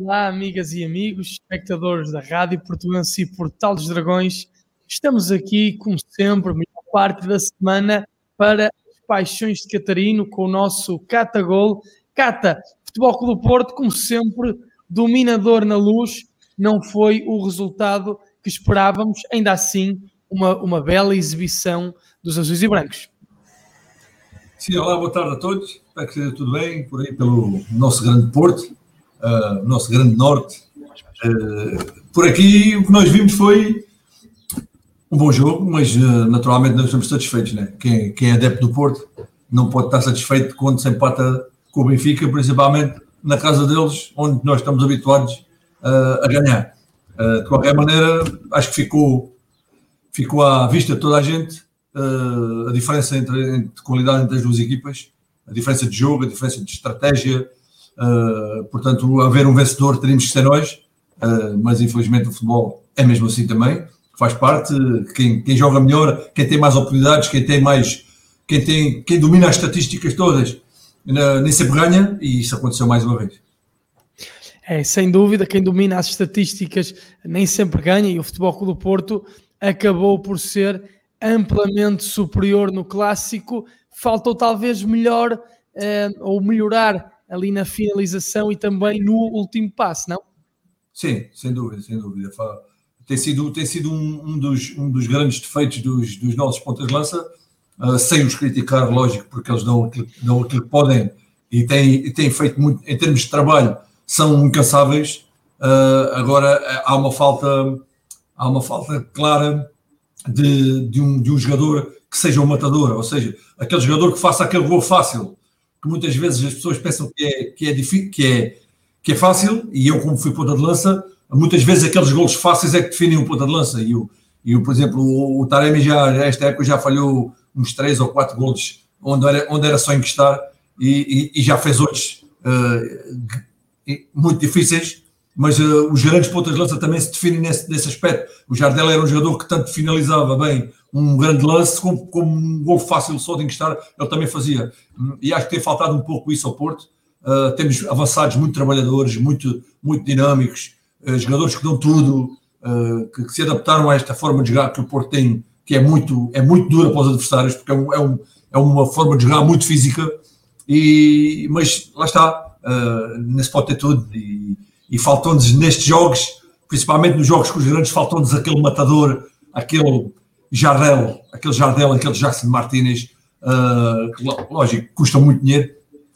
Olá, amigas e amigos, espectadores da Rádio Portuense e Portal dos Dragões. Estamos aqui, como sempre, melhor parte da semana para as paixões de Catarino com o nosso Cata Gol. Cata, Futebol Clube Porto, como sempre, dominador na luz, não foi o resultado que esperávamos, ainda assim, uma, uma bela exibição dos azuis e brancos. Sim, olá, boa tarde a todos. Espero que esteja tudo bem por aí pelo nosso grande Porto uh, nosso grande norte. Uh, por aqui o que nós vimos foi um bom jogo, mas uh, naturalmente não estamos satisfeitos. Né? Quem, quem é adepto do Porto não pode estar satisfeito quando se empata com o Benfica, principalmente na casa deles, onde nós estamos habituados a ganhar. De qualquer maneira, acho que ficou, ficou à vista de toda a gente a diferença entre, entre qualidade entre as duas equipas, a diferença de jogo, a diferença de estratégia, Uh, portanto, haver um vencedor teríamos que ser nós, uh, mas infelizmente o futebol é mesmo assim também, faz parte. Quem, quem joga melhor, quem tem mais oportunidades, quem tem mais, quem, tem, quem domina as estatísticas todas, nem sempre ganha, e isso aconteceu mais uma vez. É, sem dúvida, quem domina as estatísticas nem sempre ganha, e o Futebol Clube do Porto acabou por ser amplamente superior no clássico. Faltou talvez melhor ou melhorar ali na finalização e também no último passo, não? Sim, sem dúvida, sem dúvida. Tem sido, tem sido um, um dos, um dos grandes defeitos dos, dos nossos pontas de lança, uh, sem os criticar, lógico, porque eles dão aquilo, dão aquilo que podem e têm, e têm feito muito, em termos de trabalho, são incansáveis. Uh, agora há uma falta, há uma falta clara de, de, um, de um jogador que seja um matador, ou seja, aquele jogador que faça aquele gol fácil, que muitas vezes as pessoas pensam que é, que é, difícil, que é, que é fácil, e eu, como fui ponta de lança, muitas vezes aqueles golos fáceis é que definem um ponta de lança. E, o, e por exemplo, o, o Taremi já, esta época, já falhou uns 3 ou 4 golos onde era, onde era só encostar e, e, e já fez outros uh, muito difíceis. Mas uh, os grandes pontas de lança também se definem nesse, nesse aspecto. O Jardel era um jogador que tanto finalizava bem um grande lance, como, como um gol fácil só de encostar, ele também fazia. E acho que tem faltado um pouco isso ao Porto. Uh, temos avançados muito trabalhadores, muito, muito dinâmicos, uh, jogadores que dão tudo, que, que, se adaptaram a esta forma de jogar que o Porto tem, que é muito, é muito dura para os adversários, porque é, um, é, um, é uma forma de jogar muito física. E, mas lá está, uh, nesse pode ter tudo. E, e faltou-nos nestes jogos, principalmente nos jogos com os grandes, faltou-nos aquele matador, aquele Jardel, aquele Jardel, aquele Jackson Martinez, uh, que, lógico, custam muito dinheiro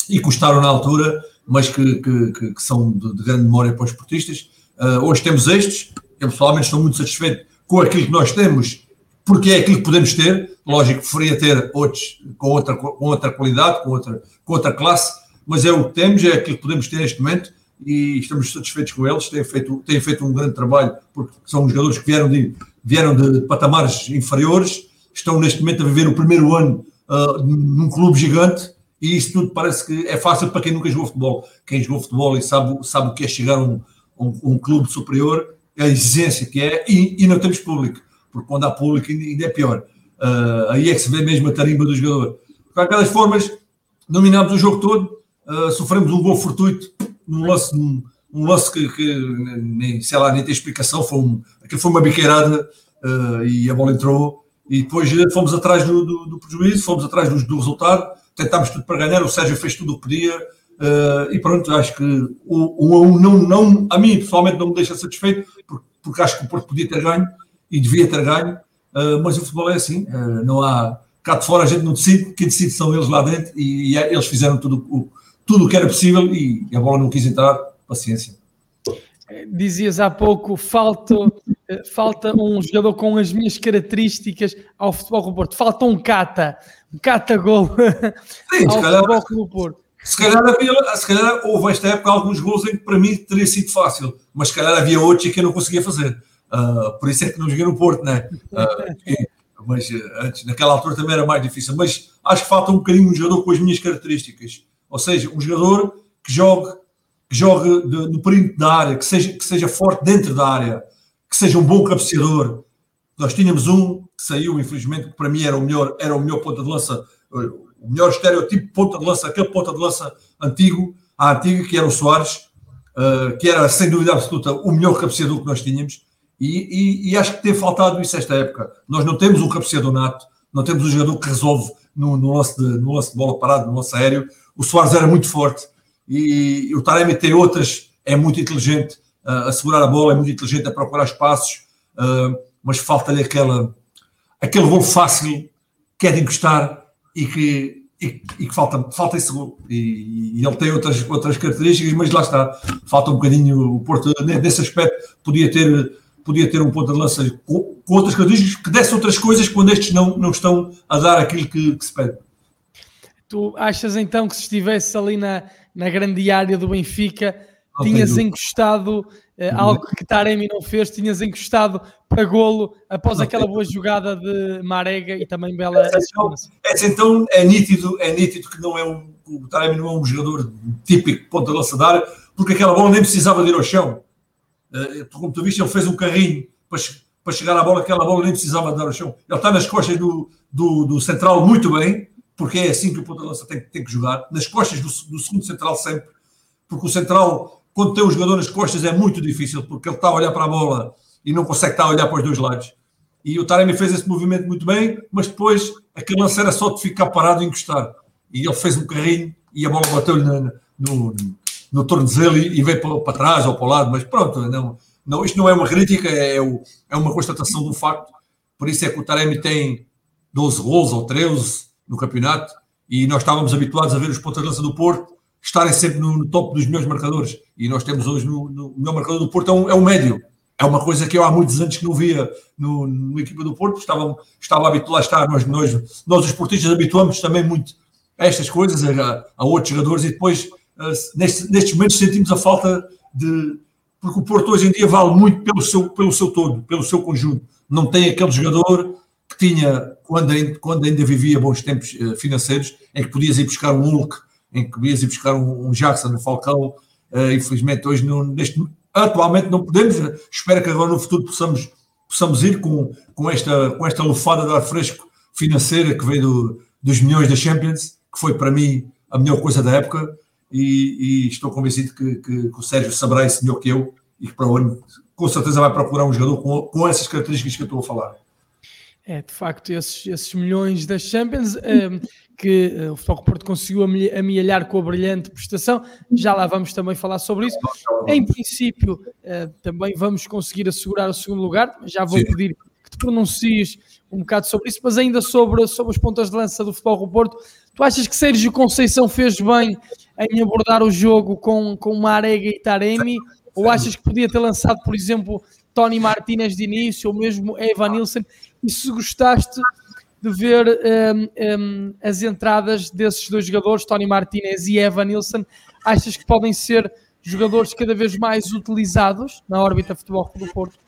e custaram na altura, mas que, que, que são de, de, grande memória para os esportistas. Uh, hoje temos estes, eu pessoalmente estou muito satisfeito com aquilo que nós temos, porque é aquilo que podemos ter. Lógico, preferia ter outros com outra, com outra qualidade, com outra, com outra classe, mas é o que temos, é aquilo que podemos ter neste momento e estamos satisfeitos com eles. Têm feito, têm feito um grande trabalho, porque são jogadores que vieram de, vieram de patamares inferiores, estão neste momento a viver o primeiro ano uh, num clube gigante e isso tudo parece que é fácil para quem nunca jogou futebol. Quem jogou futebol e sabe, sabe o que é chegar a um, um, um clube superior, a exigência que é, e, e, não temos público, porque quando há público ainda é pior. Uh, aí é que se vê mesmo a tarimba do jogador. De qualquer formas, dominámos o jogo todo, uh, sofremos um gol fortuito num lance, num, um lance que, que, nem, sei lá, nem tem explicação, foi, um, foi uma biqueirada uh, e a bola entrou e depois fomos atrás do, do, do prejuízo, fomos atrás do, do, resultado, tentámos tudo para ganhar, o Sérgio fez tudo o que podia uh, e pronto, acho que o, o, o não, não, a mim pessoalmente não me deixa satisfeito porque, porque acho que o Porto podia ter ganho e devia ter ganho, uh, mas o futebol é assim, não há cá de fora a gente não decide, quem decide são eles lá dentro e, e é, eles fizeram tudo o tudo o que era possível e a bola não quis entrar paciência. Dizias há pouco, falta, falta um jogador com as minhas características ao Futebol do Porto. Falta um cata, um cata-gol Sim, ao calhar, Futebol do Porto. Se calhar, havia, se calhar houve esta época alguns gols em que para mim teria sido fácil, mas se calhar havia outros que eu não conseguia fazer. Uh, por isso é que não joguei no Porto, né? Uh, mas antes, naquela altura também era mais difícil. Mas acho que falta um bocadinho um jogador com as minhas características. Ou seja, um jogador que jogue que jogue de, no perímetro da área, que seja, que seja forte dentro da área, que seja um bom cabeceador. Nós tínhamos um que saiu, infelizmente, que para mim era o melhor, era o melhor ponta de lança, o melhor estereotipo de ponta de lança, aquele ponta de lança antigo, a antiga, que era o Soares, uh, que era sem dúvida absoluta o melhor cabeceador que nós tínhamos, e, e, e, acho que tem faltado isso esta época. Nós não temos um cabeceador nato, não temos um jogador que resolve no, no, lance, de, no lance de bola parada, no lance aéreo. O Soares era muito forte e, o Taremi tem outras, é muito inteligente uh, a segurar a bola, é muito inteligente a procurar espaços, uh, mas falta-lhe aquela, aquele gol fácil que é de encostar e que, e, e que falta, falta esse gol. E, e, ele tem outras, outras características, mas lá está, falta um bocadinho o Porto, nesse aspecto, podia ter, podia ter um ponto de lança com, com outras características que desse outras coisas quando estes não, não estão a dar aquilo que, que se pede. Tu achas então que se estivesse ali na, na grande área do Benfica, não tinhas encostado uh, algo que Taremi não fez, tinhas encostado para golo após não aquela boa jogada de Marega e também bela essa, então, essa então é nítido, é nítido que não é um, o Taremi não é um jogador típico ponta lança área, porque aquela bola nem precisava de ir ao chão. Uh, como tu viste, ele fez um carrinho para, para chegar à bola, aquela bola nem precisava de dar ao chão. Ele está nas costas do, do, do central muito bem, porque é assim que o ponta lança tem, tem que jogar, nas costas do, do segundo central sempre, porque o central quando tem o jogador nas costas é muito difícil, porque ele está a olhar para a bola e não consegue estar a olhar para os dois lados. E o Taremi fez esse movimento muito bem, mas depois aquele lance era só de ficar parado e encostar. E ele fez um carrinho e a bola bateu-lhe no, no, no tornozelo e, e veio para, para, trás ou para o lado, mas pronto, não, não, isto não é uma crítica, é, é uma constatação do facto. Por isso é que o Taremi tem 12 gols ou 13 no campeonato e nós estávamos habituados a ver os pontas de lança do Porto estarem sempre no, no dos melhores marcadores. E nós temos hoje no, no o melhor marcador do Porto é, um, é o médio. É uma coisa que eu há muitos anos que não via no, no equipa do Porto, estava, estava habituado a estar, nós, nós, nós os portistas habituamos também muito a estas coisas, a, a outros jogadores, e depois uh, nestes, nestes momentos sentimos a falta de. Porque o Porto hoje em dia vale muito pelo seu, pelo seu todo, pelo seu conjunto. Não tem aquele jogador tinha, quando ainda, quando ainda vivia bons tempos uh, financeiros, em que podias ir buscar um Hulk em que ias ir buscar um, um Jackson no Falcão. Uh, infelizmente, hoje, não, neste, atualmente, não podemos. Espero que agora no futuro possamos, possamos ir com, com, esta, com esta lufada de ar fresco financeira que veio do, dos milhões da Champions, que foi para mim a melhor coisa da época. E, e estou convencido que, que, que, o Sérgio saberá isso melhor que eu e que para o ano com certeza vai procurar um jogador com, com essas características que eu estou a falar. É, de facto, esses, esses milhões das Champions. Um, ehm, que uh, o Futebol Porto conseguiu amealhar com a brilhante prestação. Já lá vamos também falar sobre isso. Em princípio, uh, também vamos conseguir assegurar o segundo lugar. Já vou Sim. pedir que te pronuncies um bocado sobre isso, mas ainda sobre, sobre os pontas de lança do Futebol Porto. Tu achas que Sérgio Conceição fez bem em abordar o jogo com, com Marega e Taremi? Ou achas que podia ter lançado, por exemplo, Tony Martinez de início, ou mesmo Evan Nilsson? E se gostaste de ver um, um, as entradas desses dois jogadores, Tony Martinez e Evan Nilsson. Achas que podem ser jogadores cada vez mais utilizados na órbita futebol do Porto?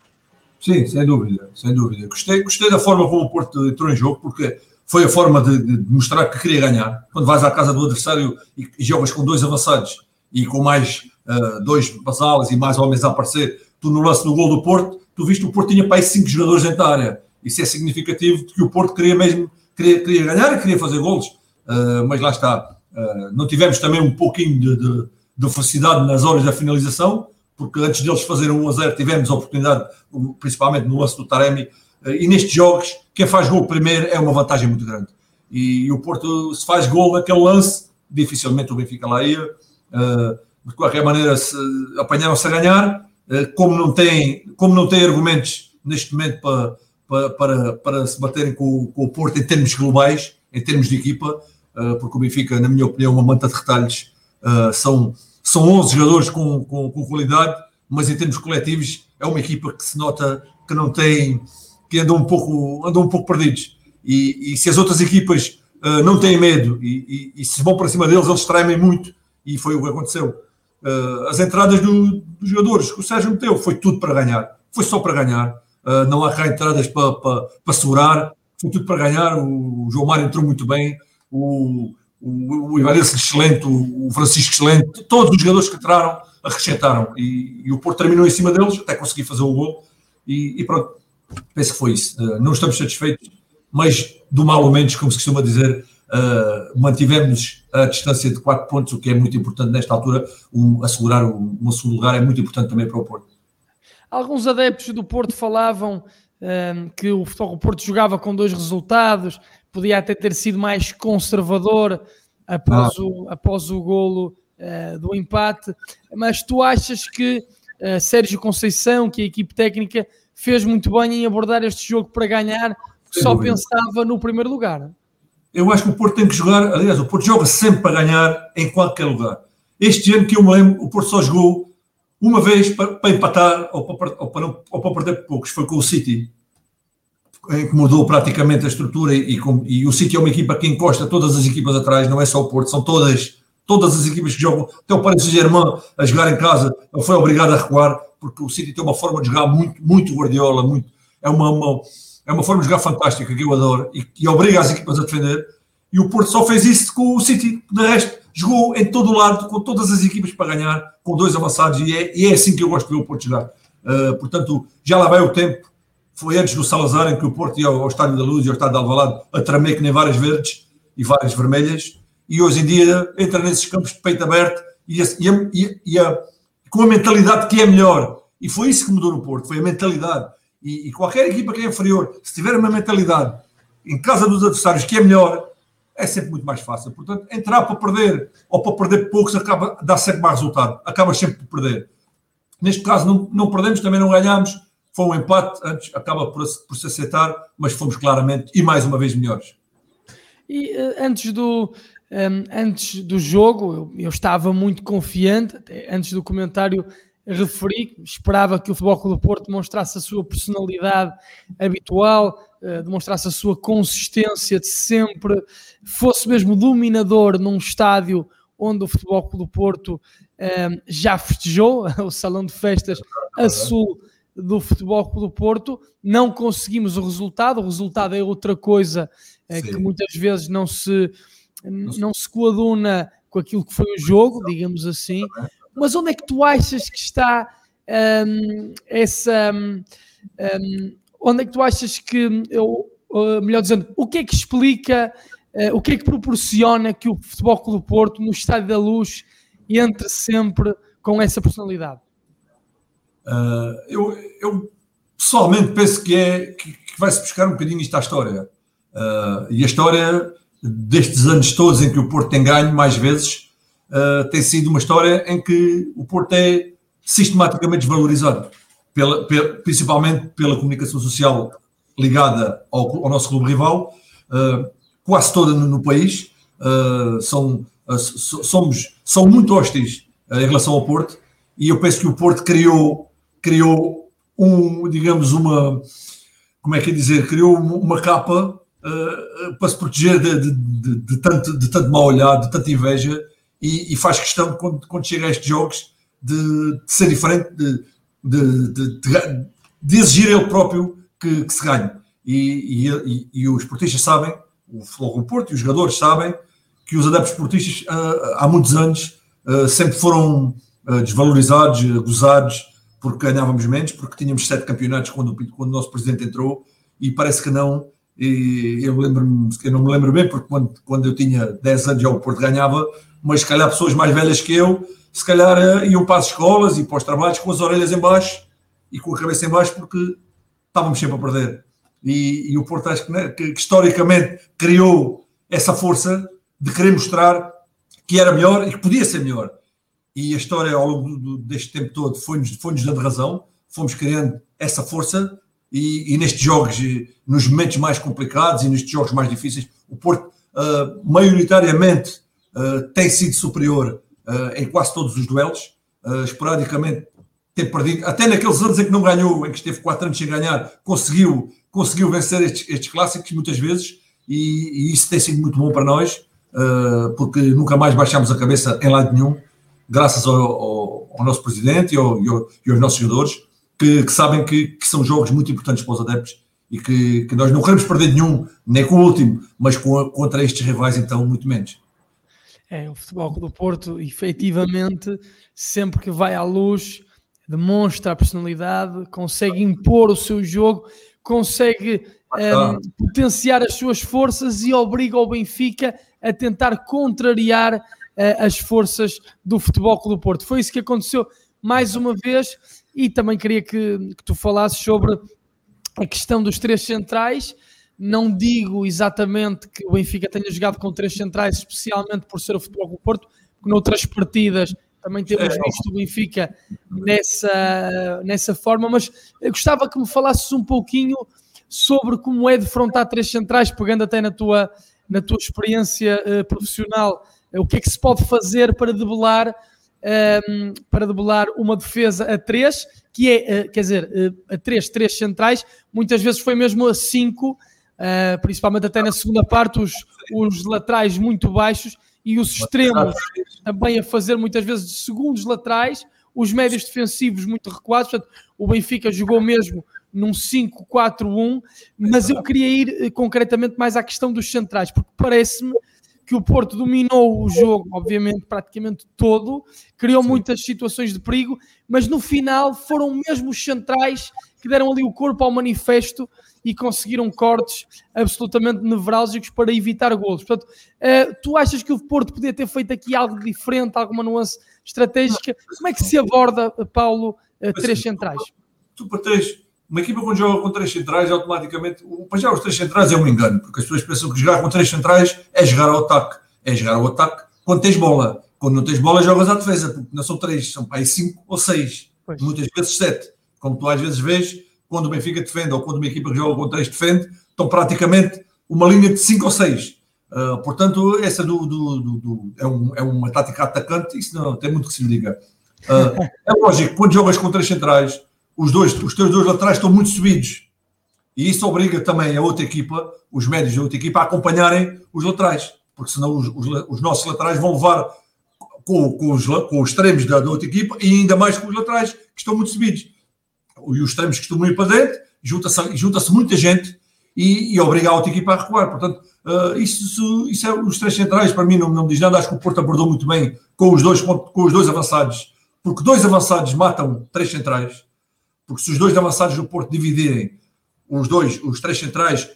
Sim, sem dúvida, sem dúvida. Gostei, gostei da forma como o Porto entrou em jogo, porque foi a forma de, de mostrar que queria ganhar. Quando vais à casa do adversário e, e jogas com dois avançados e com mais uh, dois basalas e mais homens a aparecer, tu no lance do gol do Porto, tu viste o Porto tinha para aí cinco jogadores dentro da área isso é significativo de que o Porto queria mesmo queria, queria ganhar queria fazer golos, uh, mas lá está. Uh, não tivemos também um pouquinho de, de, de, felicidade nas horas da finalização, porque antes deles fazerem 1 a 0 tivemos a oportunidade, principalmente no lance do Taremi, uh, e nestes jogos, quem faz gol primeiro é uma vantagem muito grande. E, e o Porto, se faz gol naquele lance, dificilmente o Benfica lá ia. de qualquer maneira, apanharam-se a ganhar. como, não tem, como não tem argumentos neste momento para para, para, para se baterem com, com, o Porto em termos globais, em termos de equipa, uh, porque o Benfica, na minha opinião, uma manta de retalhos. Uh, são, são 11 jogadores com, com, com, qualidade, mas em termos coletivos é uma equipa que se nota que não tem, que andam um pouco, andam um pouco perdidos. E, e se as outras equipas uh, não têm medo e, e, e, se vão para cima deles, eles tremem muito, e foi o que aconteceu. as entradas do, dos jogadores o Sérgio meteu foi tudo para ganhar, foi só para ganhar uh, não há cá entradas para, para, para segurar, foi tudo para ganhar. O, João Mário entrou muito bem, o, o, o Ivanilson excelente, o, o Francisco excelente, todos os jogadores que entraram acrescentaram e, e, o Porto terminou em cima deles, até conseguir fazer o gol e, e pronto, penso que foi isso. Uh, não estamos satisfeitos, mas do mal ou menos, como se costuma dizer, uh, mantivemos a distância de 4 pontos, o que é muito importante nesta altura. Um, assegurar um, um segundo lugar é muito importante também para o Porto. Alguns adeptos do Porto falavam um, que o Futebol Porto jogava com dois resultados, podia até ter sido mais conservador após, ah. o, após o golo uh, do empate, mas tu achas que uh, Sérgio Conceição, que a equipe técnica fez muito bem em abordar este jogo para ganhar, só pensava no primeiro lugar? Eu acho que o Porto tem que jogar, aliás, o Porto joga sempre para ganhar em qualquer lugar. Este ano que eu me lembro, o Porto só jogou uma vez para, para empatar ou para, ou, para, ou para perder poucos, foi com o City, em que mudou praticamente a estrutura e, e, o City é uma equipa que encosta todas as equipas atrás, não é só o Porto, são todas, todas as equipas que jogam, até o Paris Saint-Germain a jogar em casa, foi obrigado a recuar, porque o City tem uma forma de jogar muito, muito guardiola, muito, é uma, uma é uma forma de jogar fantástica que eu adoro e obriga as equipas a defender, e o Porto só fez isso com o City, de resto jogou em todo o lado, com todas as equipas para ganhar, com dois avançados, e é, e é assim que eu gosto de ver o Porto jogar. Uh, portanto, já lá vai o tempo, foi antes do Salazar em que o Porto ia ao, ao Estádio da Luz e ao Estádio de Alvalade a tremer que nem várias verdes e várias vermelhas, e hoje em dia entra nesses campos de peito aberto e, e, e a, com a mentalidade que é melhor. E foi isso que mudou no Porto, foi a mentalidade. E, e qualquer equipa que é inferior, se tiver uma mentalidade em casa dos adversários que é melhor, é sempre muito mais fácil. Portanto, entrar para perder ou para perder poucos acaba, dá sempre mais resultado. Acaba sempre por perder. Neste caso, não, não perdemos, também não ganhamos. Foi um empate, antes acaba por, por se aceitar, mas fomos claramente e mais uma vez melhores. E uh, antes do. Um, ehm, antes do jogo, eu, eu, estava muito confiante, antes do comentário referi, esperava que o Futebol Clube do Porto demonstrasse a sua personalidade habitual, uh, demonstrasse a sua consistência de sempre, fosse mesmo dominador num estádio onde o Futebol Clube do Porto uh, já festejou, o Salão de Festas a sul do Futebol Clube do Porto. Não conseguimos o resultado, o resultado é outra coisa uh, que muitas vezes não se, não se coaduna com aquilo que foi o jogo, digamos assim. Mas onde é que tu achas que está um, essa. Um, onde é que tu achas que. Eu, uh, melhor dizendo, o que é que explica, uh, o que é que proporciona que o Futebol Clube do Porto, no Estádio da Luz, entre sempre com essa personalidade? Uh, eu, eu, pessoalmente penso que, é, que, que vai-se buscar um bocadinho isto à história. Uh, e a história destes anos todos em que o Porto tem ganho mais vezes uh, tem sido uma história em que o Porto é sistematicamente desvalorizado, pela, pela, principalmente pela comunicação social ligada ao, ao nosso clube rival, uh, quase toda no, no país. Uh, são, somos, são muito hostis em relação ao Porto. E eu penso que o Porto criou, criou um, digamos, uma, como é que é dizer, criou uma capa uh, para se proteger de, de, de, de, tanto, de tanto mal olhado, de tanta inveja e, e faz questão, quando, quando chega a estes jogos, de, de ser diferente, de, de, de, exigir ele próprio que, que se ganhe. E, e, e, os portistas sabem, o Futebol Porto e os jogadores sabem que os adeptos portistas uh, há muitos anos uh, sempre foram uh, desvalorizados, gozados, porque ganhávamos menos, porque tínhamos sete campeonatos quando, quando o nosso presidente entrou e parece que não. Eu lembro-me, eu não me lembro bem, porque quando, quando eu tinha 10 anos o Porto ganhava, mas se calhar pessoas mais velhas que eu, se calhar eh, iam para as escolas e para os trabalhos com as orelhas em baixo e com a cabeça em baixo porque estávamos sempre a perder. E, e o Porto acho que, né, que, que, historicamente criou essa força de querer mostrar que era melhor e que podia ser melhor. E a história ao longo do, deste tempo todo foi-nos foi dando razão, fomos criando essa força e, e, nestes jogos, nos momentos mais complicados e nestes jogos mais difíceis, o Porto uh, maioritariamente uh, tem sido superior uh, em quase todos os duelos, uh, esporadicamente tem perdido, até naqueles anos em que não ganhou, em que esteve quatro anos sem ganhar, conseguiu, conseguiu vencer estes, estes clássicos muitas vezes. E, e, isso tem sido muito bom para nós, porque nunca mais baixámos a cabeça em lado nenhum, graças ao, ao, ao nosso presidente e, ao, e, aos nossos jogadores, que, que sabem que, que, são jogos muito importantes para os adeptos e que, que nós não queremos perder nenhum, nem com o último, mas com, contra estes rivais, então, muito menos. É, o Futebol do Porto, efetivamente, sempre que vai à luz, demonstra a personalidade, consegue impor o seu jogo consegue um, potenciar as suas forças e obriga o Benfica a tentar contrariar uh, as forças do Futebol do Porto. Foi isso que aconteceu mais uma vez e também queria que, que tu falasses sobre a questão dos três centrais. Não digo exatamente que o Benfica tenha jogado com três centrais, especialmente por ser o Futebol do Porto, porque noutras partidas também temos é. visto o Benfica nessa, nessa forma, mas gostava que me falasses um pouquinho sobre como é defrontar três centrais, pegando até na tua, na tua experiência uh, profissional, uh, o que é que se pode fazer para debelar, uh, para debelar uma defesa a três, que é, eh, quer dizer, a três, três centrais, muitas vezes foi mesmo a cinco, principalmente até na segunda parte, os, os laterais muito baixos e os extremos também a fazer muitas vezes de segundos laterais, os médios defensivos muito recuados, portanto, o Benfica jogou mesmo num 5-4-1, mas eu queria ir eh, concretamente mais à questão dos centrais, porque parece-me que o Porto dominou o jogo, obviamente, praticamente todo, criou muitas situações de perigo, mas no final foram mesmo os centrais que deram ali o corpo ao manifesto e conseguiram cortes absolutamente nevrálgicos para evitar golos. Portanto, uh, tu achas que o Porto podia ter feito aqui algo diferente, alguma nuance estratégica? Como é que se aborda, Paulo, uh, três centrais? Tu, tu para três uma equipa quando joga com três centrais, automaticamente, para já os três centrais é um engano, porque as pessoas pensam que jogar com três centrais é jogar ao ataque. É jogar ao ataque quando tens bola. Quando não tens bola, jogas à defesa, porque não são três, são para aí cinco ou seis. Pois. Muitas vezes sete. Como tu às vezes vês, quando o Benfica defende ou quando uma equipa que joga com três defende, estão praticamente uma linha de cinco ou seis. Uh, portanto, essa do, do, do, do, é, um, é uma tática atacante, isso não tem muito que se lhe diga. Uh, é lógico, quando jogas com três centrais, os dois, os teus dois laterais estão muito subidos. E isso obriga também a outra equipa, os médios da outra equipa, a acompanharem os laterais, porque senão os, os, os nossos laterais vão levar com, com, os, com os extremos da, da, outra equipa e ainda mais com os laterais que estão muito subidos. E os extremos estão ir para dentro, junta-se junta muita gente e, e obriga a outra equipa a recuar. Portanto, uh, isso, isso, é os três centrais, para mim não, não me diz nada. Acho que o Porto abordou muito bem com os dois, com os dois avançados, porque dois avançados matam três centrais porque se os dois avançados do Porto dividirem, os dois, os três centrais,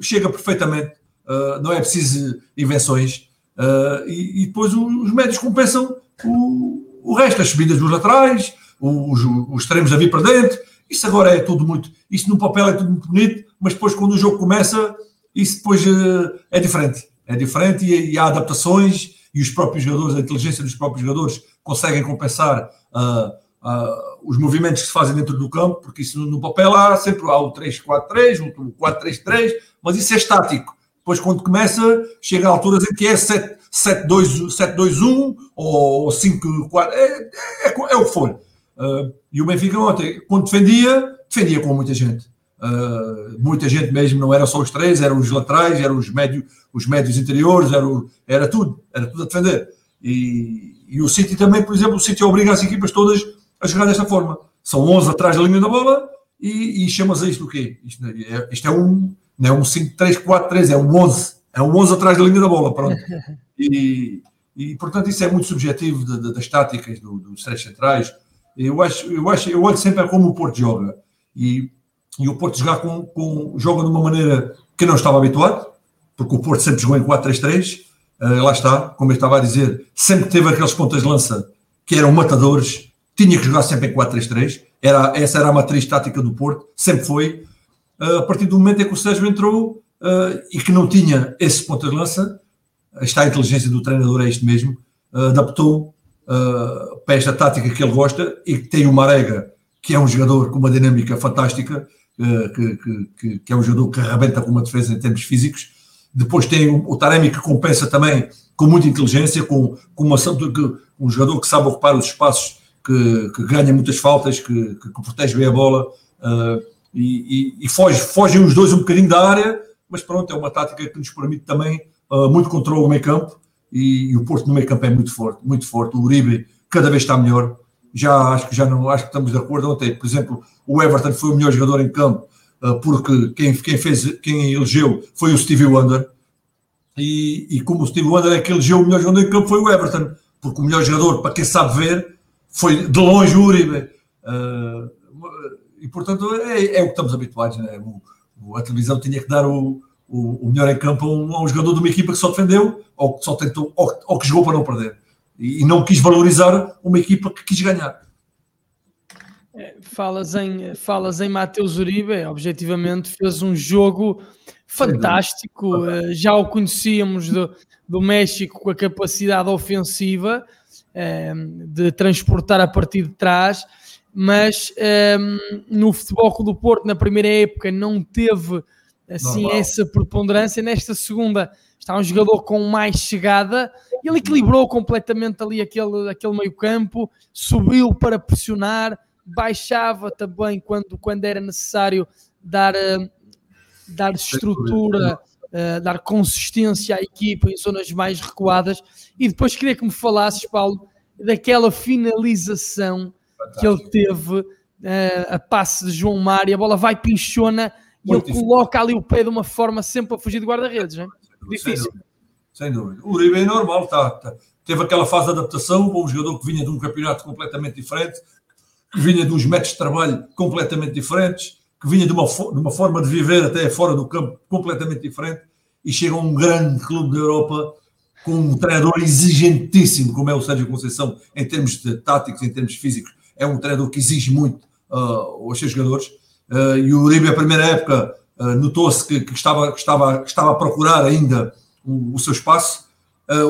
chega perfeitamente, uh, não é preciso invenções, uh, e, e, depois os médios compensam o, o resto, as subidas dos laterais, os, os extremos a vir para dentro, isso agora é tudo muito, isso no papel é tudo muito bonito, mas depois quando o jogo começa, isso depois uh, é diferente, é diferente e, e, há adaptações, e os próprios jogadores, a inteligência dos próprios jogadores conseguem compensar uh, uh, os movimentos que se fazem dentro do campo, porque isso no, papel há sempre há o 3-4-3, o 4-3-3, mas isso é estático. Depois, quando começa, chega a alturas em que é 7-2-1 ou 5-4, é, é, é, é, o que for. Uh, e o Benfica ontem, quando defendia, defendia com muita gente. Uh, muita gente mesmo, não era só os três, eram os laterais, eram os, médio, os médios interiores, era, o, era tudo, era tudo a defender. E, e o City também, por exemplo, o City obriga as equipas todas a jogar desta forma. São 11 atrás da linha da bola e, e chamas a isto o quê? Isto é, isto é um, não é um 5-3-4-3, é um 11. É um 11 atrás da linha da bola, pronto. E, e portanto, isso é muito subjetivo de, de, das táticas do, dos três centrais. Eu acho, eu acho, eu olho sempre como o Porto joga. E, e o Porto jogar com, com, joga de uma maneira que não estava habituado, porque o Porto sempre jogou em 4-3-3. Uh, eh, lá está, como eu estava a dizer, sempre teve aqueles pontas de lança que eram matadores, tinha que jogar sempre em 4-3-3, era, essa era a matriz tática do Porto, sempre foi. Uh, a partir do momento em que o Sérgio entrou uh, e que não tinha esse ponto de lança, está a inteligência do treinador, é isto mesmo, uh, adaptou para esta tática que ele gosta e que tem o Marega, que é um jogador com uma dinâmica fantástica, que, que, que, é um jogador que arrebenta com uma defesa em termos físicos. Depois tem o, o Taremi que compensa também com muita inteligência, com, com uma, um jogador que sabe ocupar os espaços que, que ganha muitas faltas, que, que, que, protege bem a bola uh, e, e, e, foge, fogem os dois um bocadinho da área, mas pronto, é uma tática que nos permite também uh, muito controle no meio campo e, e, o Porto no meio campo é muito forte, muito forte. O Uribe cada vez está melhor. Já acho que já não acho que estamos de acordo ontem. Por exemplo, o Everton foi o melhor jogador em campo uh, porque quem, quem fez, quem elegeu foi o Stevie Wonder. E, e como o Stevie Wonder é que elegeu o melhor jogador em campo foi o Everton, porque o melhor jogador, para quem sabe ver, foi de longe o Uribe. Uh, e portanto é, é, o que estamos habituados. Né? O, a televisão tinha que dar o, o, o melhor em campo a um, a um, jogador de uma equipa que só defendeu ou que só tentou ou, ou que jogou para não perder e, e não quis valorizar uma equipa que quis ganhar. É, falas em, falas em Mateus Uribe, objetivamente fez um jogo fantástico. Eh, já o conhecíamos do, do México com a capacidade ofensiva eh, de transportar a partir de trás, mas eh, no Futebol do Porto, na primeira época, não teve assim Normal. essa preponderância. Nesta segunda está um jogador com mais chegada. Ele equilibrou completamente ali aquele, aquele meio campo, subiu para pressionar, baixava também quando, quando era necessário dar, uh, dar estrutura, uh, dar consistência à equipa em zonas mais recuadas. E depois queria que me falasses, Paulo, daquela finalização Fantástico. que ele teve, uh, a passe de João Mário, a bola vai pinchona e ele difícil. coloca ali o pé de uma forma sempre a fugir de guarda-redes, não é? Difícil. Sem dúvida. O Uribe é normal, tá, tá, teve aquela fase de adaptação com um jogador que vinha de um campeonato completamente diferente, que vinha de uns métodos de trabalho completamente diferentes, que vinha de uma, de uma forma de viver até fora do campo completamente diferente, e chega a um grande clube da Europa com um treinador exigentíssimo, como é o Sérgio Conceição, em termos de táticos, em termos físicos. É um treinador que exige muito uh, aos seus jogadores. Uh, e o Uribe, a primeira época, uh, notou-se que, que, estava, que, estava, que estava a procurar ainda o, o seu espaço.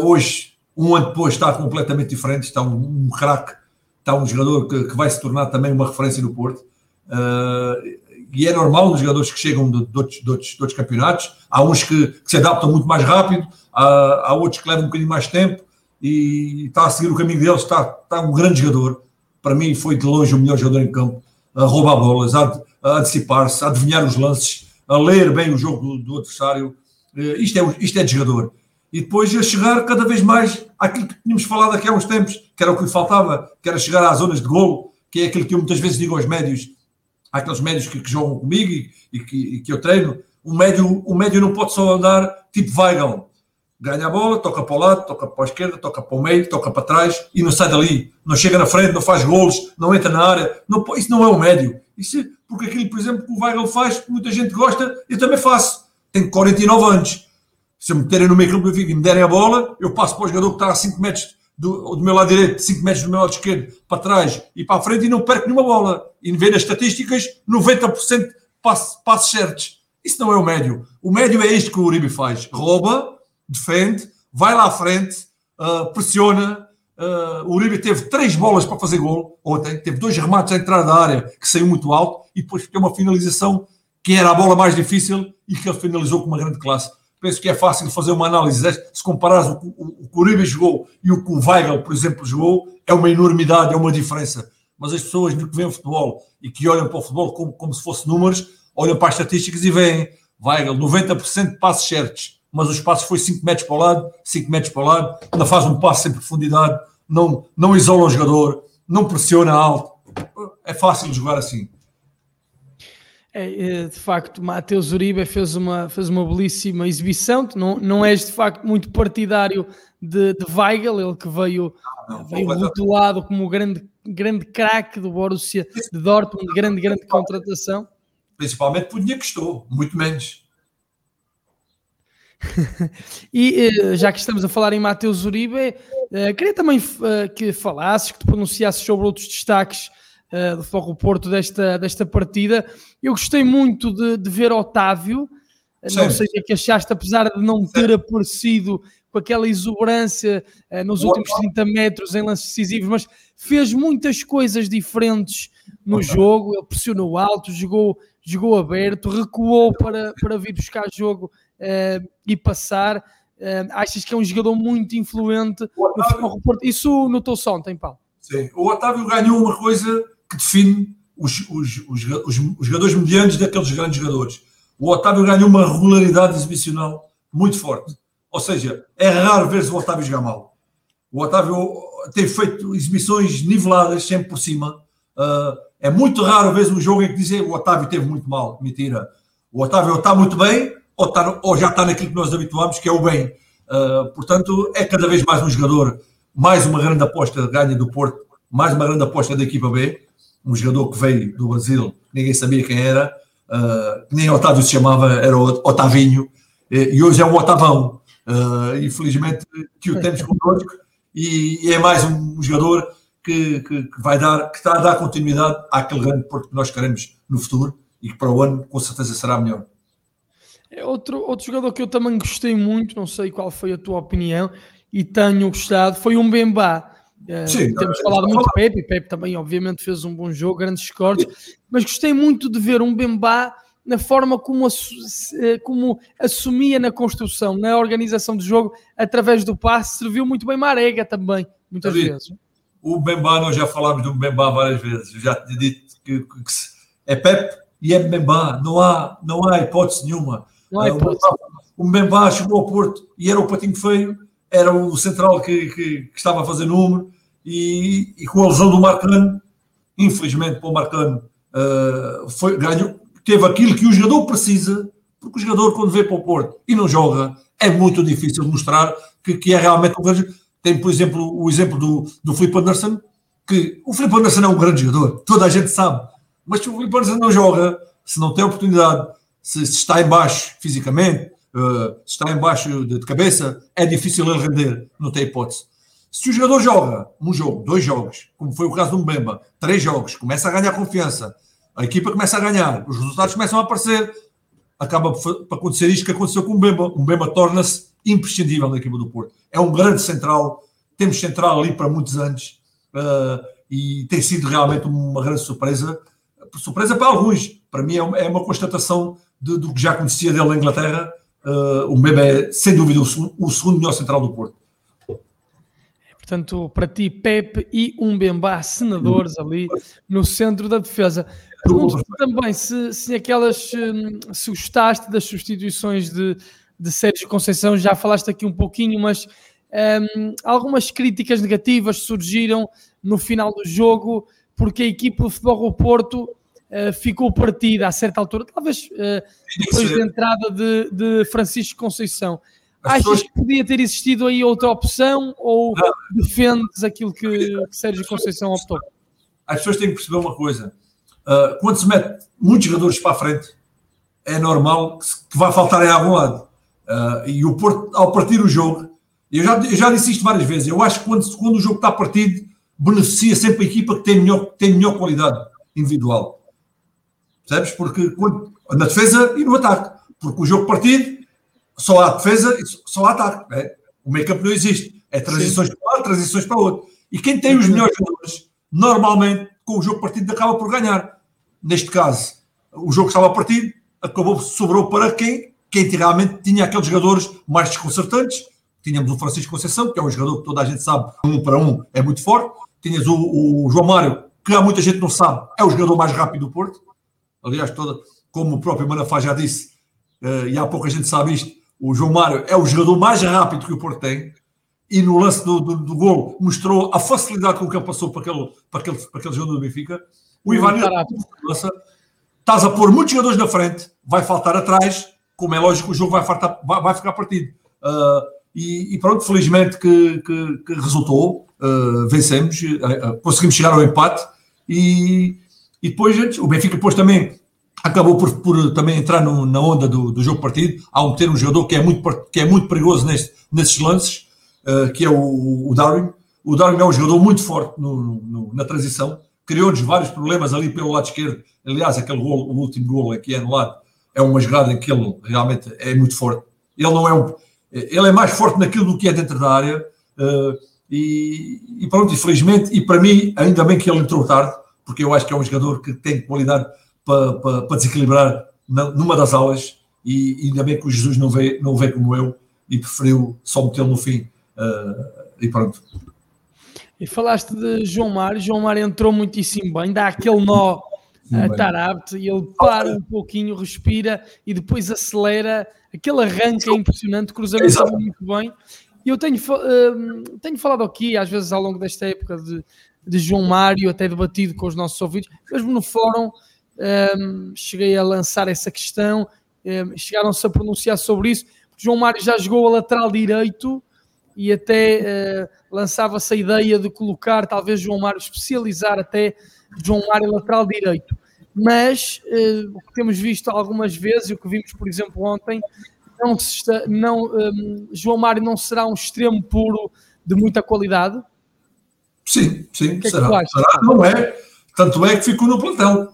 hoje, um ano depois, está completamente diferente. Está um, um craque está um jogador que, que, vai se tornar também uma referência no Porto. Uh, e é normal os jogadores que chegam de, de, outros, de, outros, de outros, campeonatos. Há uns que, se adaptam muito mais rápido, há, há, outros que levam um bocadinho mais tempo e está a seguir o caminho deles. Está, está um grande jogador. Para mim, foi de longe o melhor jogador em campo. A roubar bolas, a, a antecipar-se, a adivinhar os lances, a ler bem o jogo do, do adversário. Uh, isto, é, isto é de jogador e depois a chegar cada vez mais àquilo que tínhamos falado aqui há uns tempos, que era o que lhe faltava, que era chegar às zonas de golo, que é aquilo que eu muitas vezes digo aos médios, àqueles médios que, que jogam comigo e, e, que, e, que, eu treino, o médio, o médio não pode só andar tipo Weigl, ganha a bola, toca para o lado, toca para a esquerda, toca para o meio, toca para trás e não sai dali, não chega na frente, não faz golos, não entra na área, não, isso não é o médio. Isso, porque aquilo, por exemplo, que o Weigl faz, muita gente gosta, eu também faço. Tenho 49 anos, se me meterem no meio campo e me derem a bola, eu passo para o jogador que está a 5 metros do, do, meu lado direito, 5 metros do meu lado esquerdo, para trás e para a frente e não perco nenhuma bola. E vê nas estatísticas 90% passos, passos certos. Isso não é o médio. O médio é isto que o Uribe faz. Rouba, defende, vai lá à frente, uh, pressiona. Uh, o Uribe teve três bolas para fazer gol ontem, teve dois remates à entrada da área que saiu muito alto e depois tem uma finalização que era a bola mais difícil e que ele finalizou com uma grande classe penso que é fácil fazer uma análise. Se comparares o, o, o que o Uribe jogou e o que o Weigl, por exemplo, jogou, é uma enormidade, é uma diferença. Mas as pessoas que veem o futebol e que olham para o futebol como, como se fosse números, olham para as estatísticas e veem Weigl, 90% de passos certos, mas os passos foi 5 metros para o lado, 5 metros para o lado, não faz um passo em profundidade, não, não isola o jogador, não pressiona alto. É fácil jogar assim. É, é, de facto, Mateus Uribe fez uma, fez uma belíssima exibição. Tu não, não és de facto muito partidário de, de Weigl, ele que veio, não, veio rotulado como o grande, grande craque do Borussia de Dortmund, grande, grande contratação. Principalmente por dinheiro que estou, muito menos. e eh, já que estamos a falar em Mateus Uribe, eh, queria também eh, que falasses, que te pronunciasses sobre outros destaques do Foco Porto desta, desta partida. Eu gostei muito de, de ver Otávio, Sim. não sei o que é achaste, apesar de não ter aparecido com aquela exuberância nos últimos 30 metros em lances decisivos, mas fez muitas coisas diferentes no jogo. Ele pressionou alto, jogou, jogou aberto, recuou para, para vir buscar jogo uh, e passar. Uh, achas que é um jogador muito influente Otávio... no Porto? Isso notou-se ontem, Paulo? Sim, o Otávio ganhou uma coisa que define os, os, os, os, jogadores medianos daqueles grandes jogadores. O Otávio ganhou uma regularidade exibicional muito forte. Ou seja, é raro ver-se o Otávio jogar mal. O Otávio tem feito exibições niveladas, sempre por cima. Uh, é muito raro ver um jogo em que dizem o Otávio teve muito mal. Mentira. O Otávio está muito bem ou, está, ou já está naquilo que nós habituamos, que é o bem. Uh, portanto, é cada vez mais um jogador, mais uma grande aposta ganha do Porto, mais uma grande aposta da equipa B um jogador que veio do Brasil, ninguém sabia quem era, uh, nem Otávio se chamava, era Otavinho, e hoje é o Otavão. Uh, infelizmente que o temos connosco e, e é mais um jogador que, que, que, vai dar, que está a dar continuidade àquele grande Porto que nós queremos no futuro e que para o ano com certeza será melhor. É outro, outro jogador que eu também gostei muito, não sei qual foi a tua opinião, e tenho gostado, foi um Bembá. Eh, Sim, temos é, falado muito de Pepe, Pepe também obviamente fez um bom jogo, grandes scores, mas gostei muito de ver um Bembá na forma como, eh, como assumia na construção, na organização do jogo, através do passe, serviu muito bem Marega também, muitas David, vezes. O Bembá, nós já falámos do Bembá várias vezes, eu já tinha dito que, que, que é Pepe e é Bembá, não há, não há hipótese nenhuma. Há hipótese. O Mbemba chegou ao Porto e era o patinho feio, era o central que, que, que estava a fazer número e, e, com a lesão do Marcano, infelizmente para o Marcano, uh, foi, ganhou, teve aquilo que o jogador precisa, porque o jogador quando vem para o Porto e não joga, é muito difícil mostrar que, que é realmente um grande Tem, por exemplo, o exemplo do, do Filipe Anderson, que o Filipe Anderson é um grande jogador, toda a gente sabe, mas se o Filipe Anderson não joga, se não tem oportunidade, se, está em baixo fisicamente, uh, se está em baixo de, de, cabeça, é difícil ele render, não tem hipótese. Se o jogador joga um jogo, dois jogos, como foi o caso do Mbemba, três jogos, começa a ganhar confiança, a equipa começa a ganhar, os resultados começam a aparecer, acaba por acontecer isto que aconteceu com o Mbemba. O Mbemba torna-se imprescindível na equipa do Porto. É um grande central, temos central ali para muitos anos uh, e tem sido realmente uma grande surpresa. Surpresa para alguns, para mim é uma, é uma constatação de, do que já conhecia dele na Inglaterra. Uh, o Mbemba é, sem dúvida, o, o segundo melhor central do Porto. Portanto, para ti, Pepe e um Bembá, senadores ali no centro da defesa. Pergunto também se, se aquelas hum, se gostaste das substituições de, de Sérgio Conceição, já falaste aqui um pouquinho, mas um, algumas críticas negativas surgiram no final do jogo porque a equipe do Futebol do Porto uh, ficou partida a certa altura, talvez uh, depois da entrada de, de Francisco Conceição. Achas pessoas... que podia ter existido aí outra opção ou não. defendes aquilo que, que Sérgio Conceição optou? As pessoas têm que perceber uma coisa. Uh, quando se mete muitos jogadores para a frente, é normal que, que vai faltar em algum lado. Uh, e o Porto, ao partir o jogo, eu já, eu já disse isto várias vezes, eu acho que quando, quando o jogo está partido, beneficia sempre a equipa que tem melhor, que tem melhor qualidade individual. Percebes? Porque quando, na defesa e no ataque. Porque o jogo partido só há defesa, só há ataque. Né? O meio campo não existe. É transições Sim. para um transições para outro. E quem tem os melhores jogadores, normalmente, com o jogo partido, acaba por ganhar. Neste caso, o jogo estava partido, acabou, sobrou para quem? Quem realmente tinha aqueles jogadores mais desconcertantes. Tínhamos o Francisco Conceição, que é um jogador que toda a gente sabe, um para um, é muito forte. Tinhas o, o João Mário, que há muita gente não sabe, é o jogador mais rápido do Porto. Aliás, toda, como o próprio Manafá já disse, uh, e há pouca gente sabe isto, o João Mário é o jogador mais rápido que o Porto tem e no lance do, do, do gol mostrou a facilidade com que ele passou para aquele, para aquele, para aquele jogador do Benfica. O Ivan estás a pôr muitos jogadores na frente, vai faltar atrás, como é lógico, o jogo vai, vai, vai ficar partido. Uh, e, e, pronto, felizmente que, que, que resultou, uh, vencemos, uh, conseguimos chegar ao empate e, e depois o Benfica depois também acabou por, por também entrar no, na onda do, do, jogo partido, ao meter um jogador que é muito, que é muito perigoso neste, nesses lances, uh, que é o, o, Darwin. O Darwin é um jogador muito forte no, no, na transição, criou-nos vários problemas ali pelo lado esquerdo. Aliás, aquele o último gol aqui é anulado, é uma jogada em que ele realmente é muito forte. Ele não é um, ele é mais forte naquilo do que é dentro da área. Uh, e, e pronto, infelizmente, e para mim, ainda bem que ele entrou tarde, porque eu acho que é um jogador que tem qualidade para, para, para desequilibrar na, numa das aulas e, ainda bem que o Jesus não vê, não vê como eu e preferiu só metê-lo no fim uh, e pronto. E falaste de João Mário, João Mário entrou muitíssimo bem, dá aquele nó a Tarabt e ele para um pouquinho, respira e depois acelera, aquele arranque é impressionante, cruzamento muito bem. E eu tenho, uh, tenho falado aqui, às vezes ao longo desta época, de, de João Mário, até debatido com os nossos ouvidos, mesmo no fórum, um, cheguei a lançar essa questão, um, chegaram-se a pronunciar sobre isso. João Mário já jogou a lateral direito e até uh, lançava-se a ideia de colocar talvez João Mário, especializar até João Mário lateral direito. Mas uh, o que temos visto algumas vezes, e o que vimos, por exemplo, ontem, não está, não, um, João Mário não será um extremo puro de muita qualidade? Sim, sim, que é será. será. Não é. Tanto é que ficou no plantel.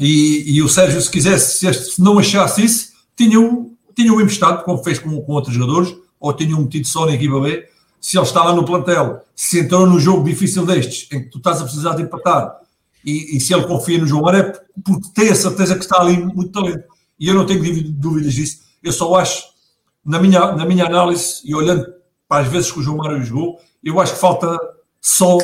E, e o Sérgio, se quisesse, se, este, não achasse isso, tinha-o tinha emprestado, como fez com, com outros jogadores, ou tinha um metido só na equipa B. Se ele está lá no plantel, se entrou num jogo difícil destes, em que tu estás a precisar de empatar, e, e se ele confia no João Maré, porque tem a certeza que está ali muito talento. E eu não tenho dúvidas disso. Eu só acho, na minha, na minha análise, e olhando para as vezes que o João Mário jogou, eu acho que falta só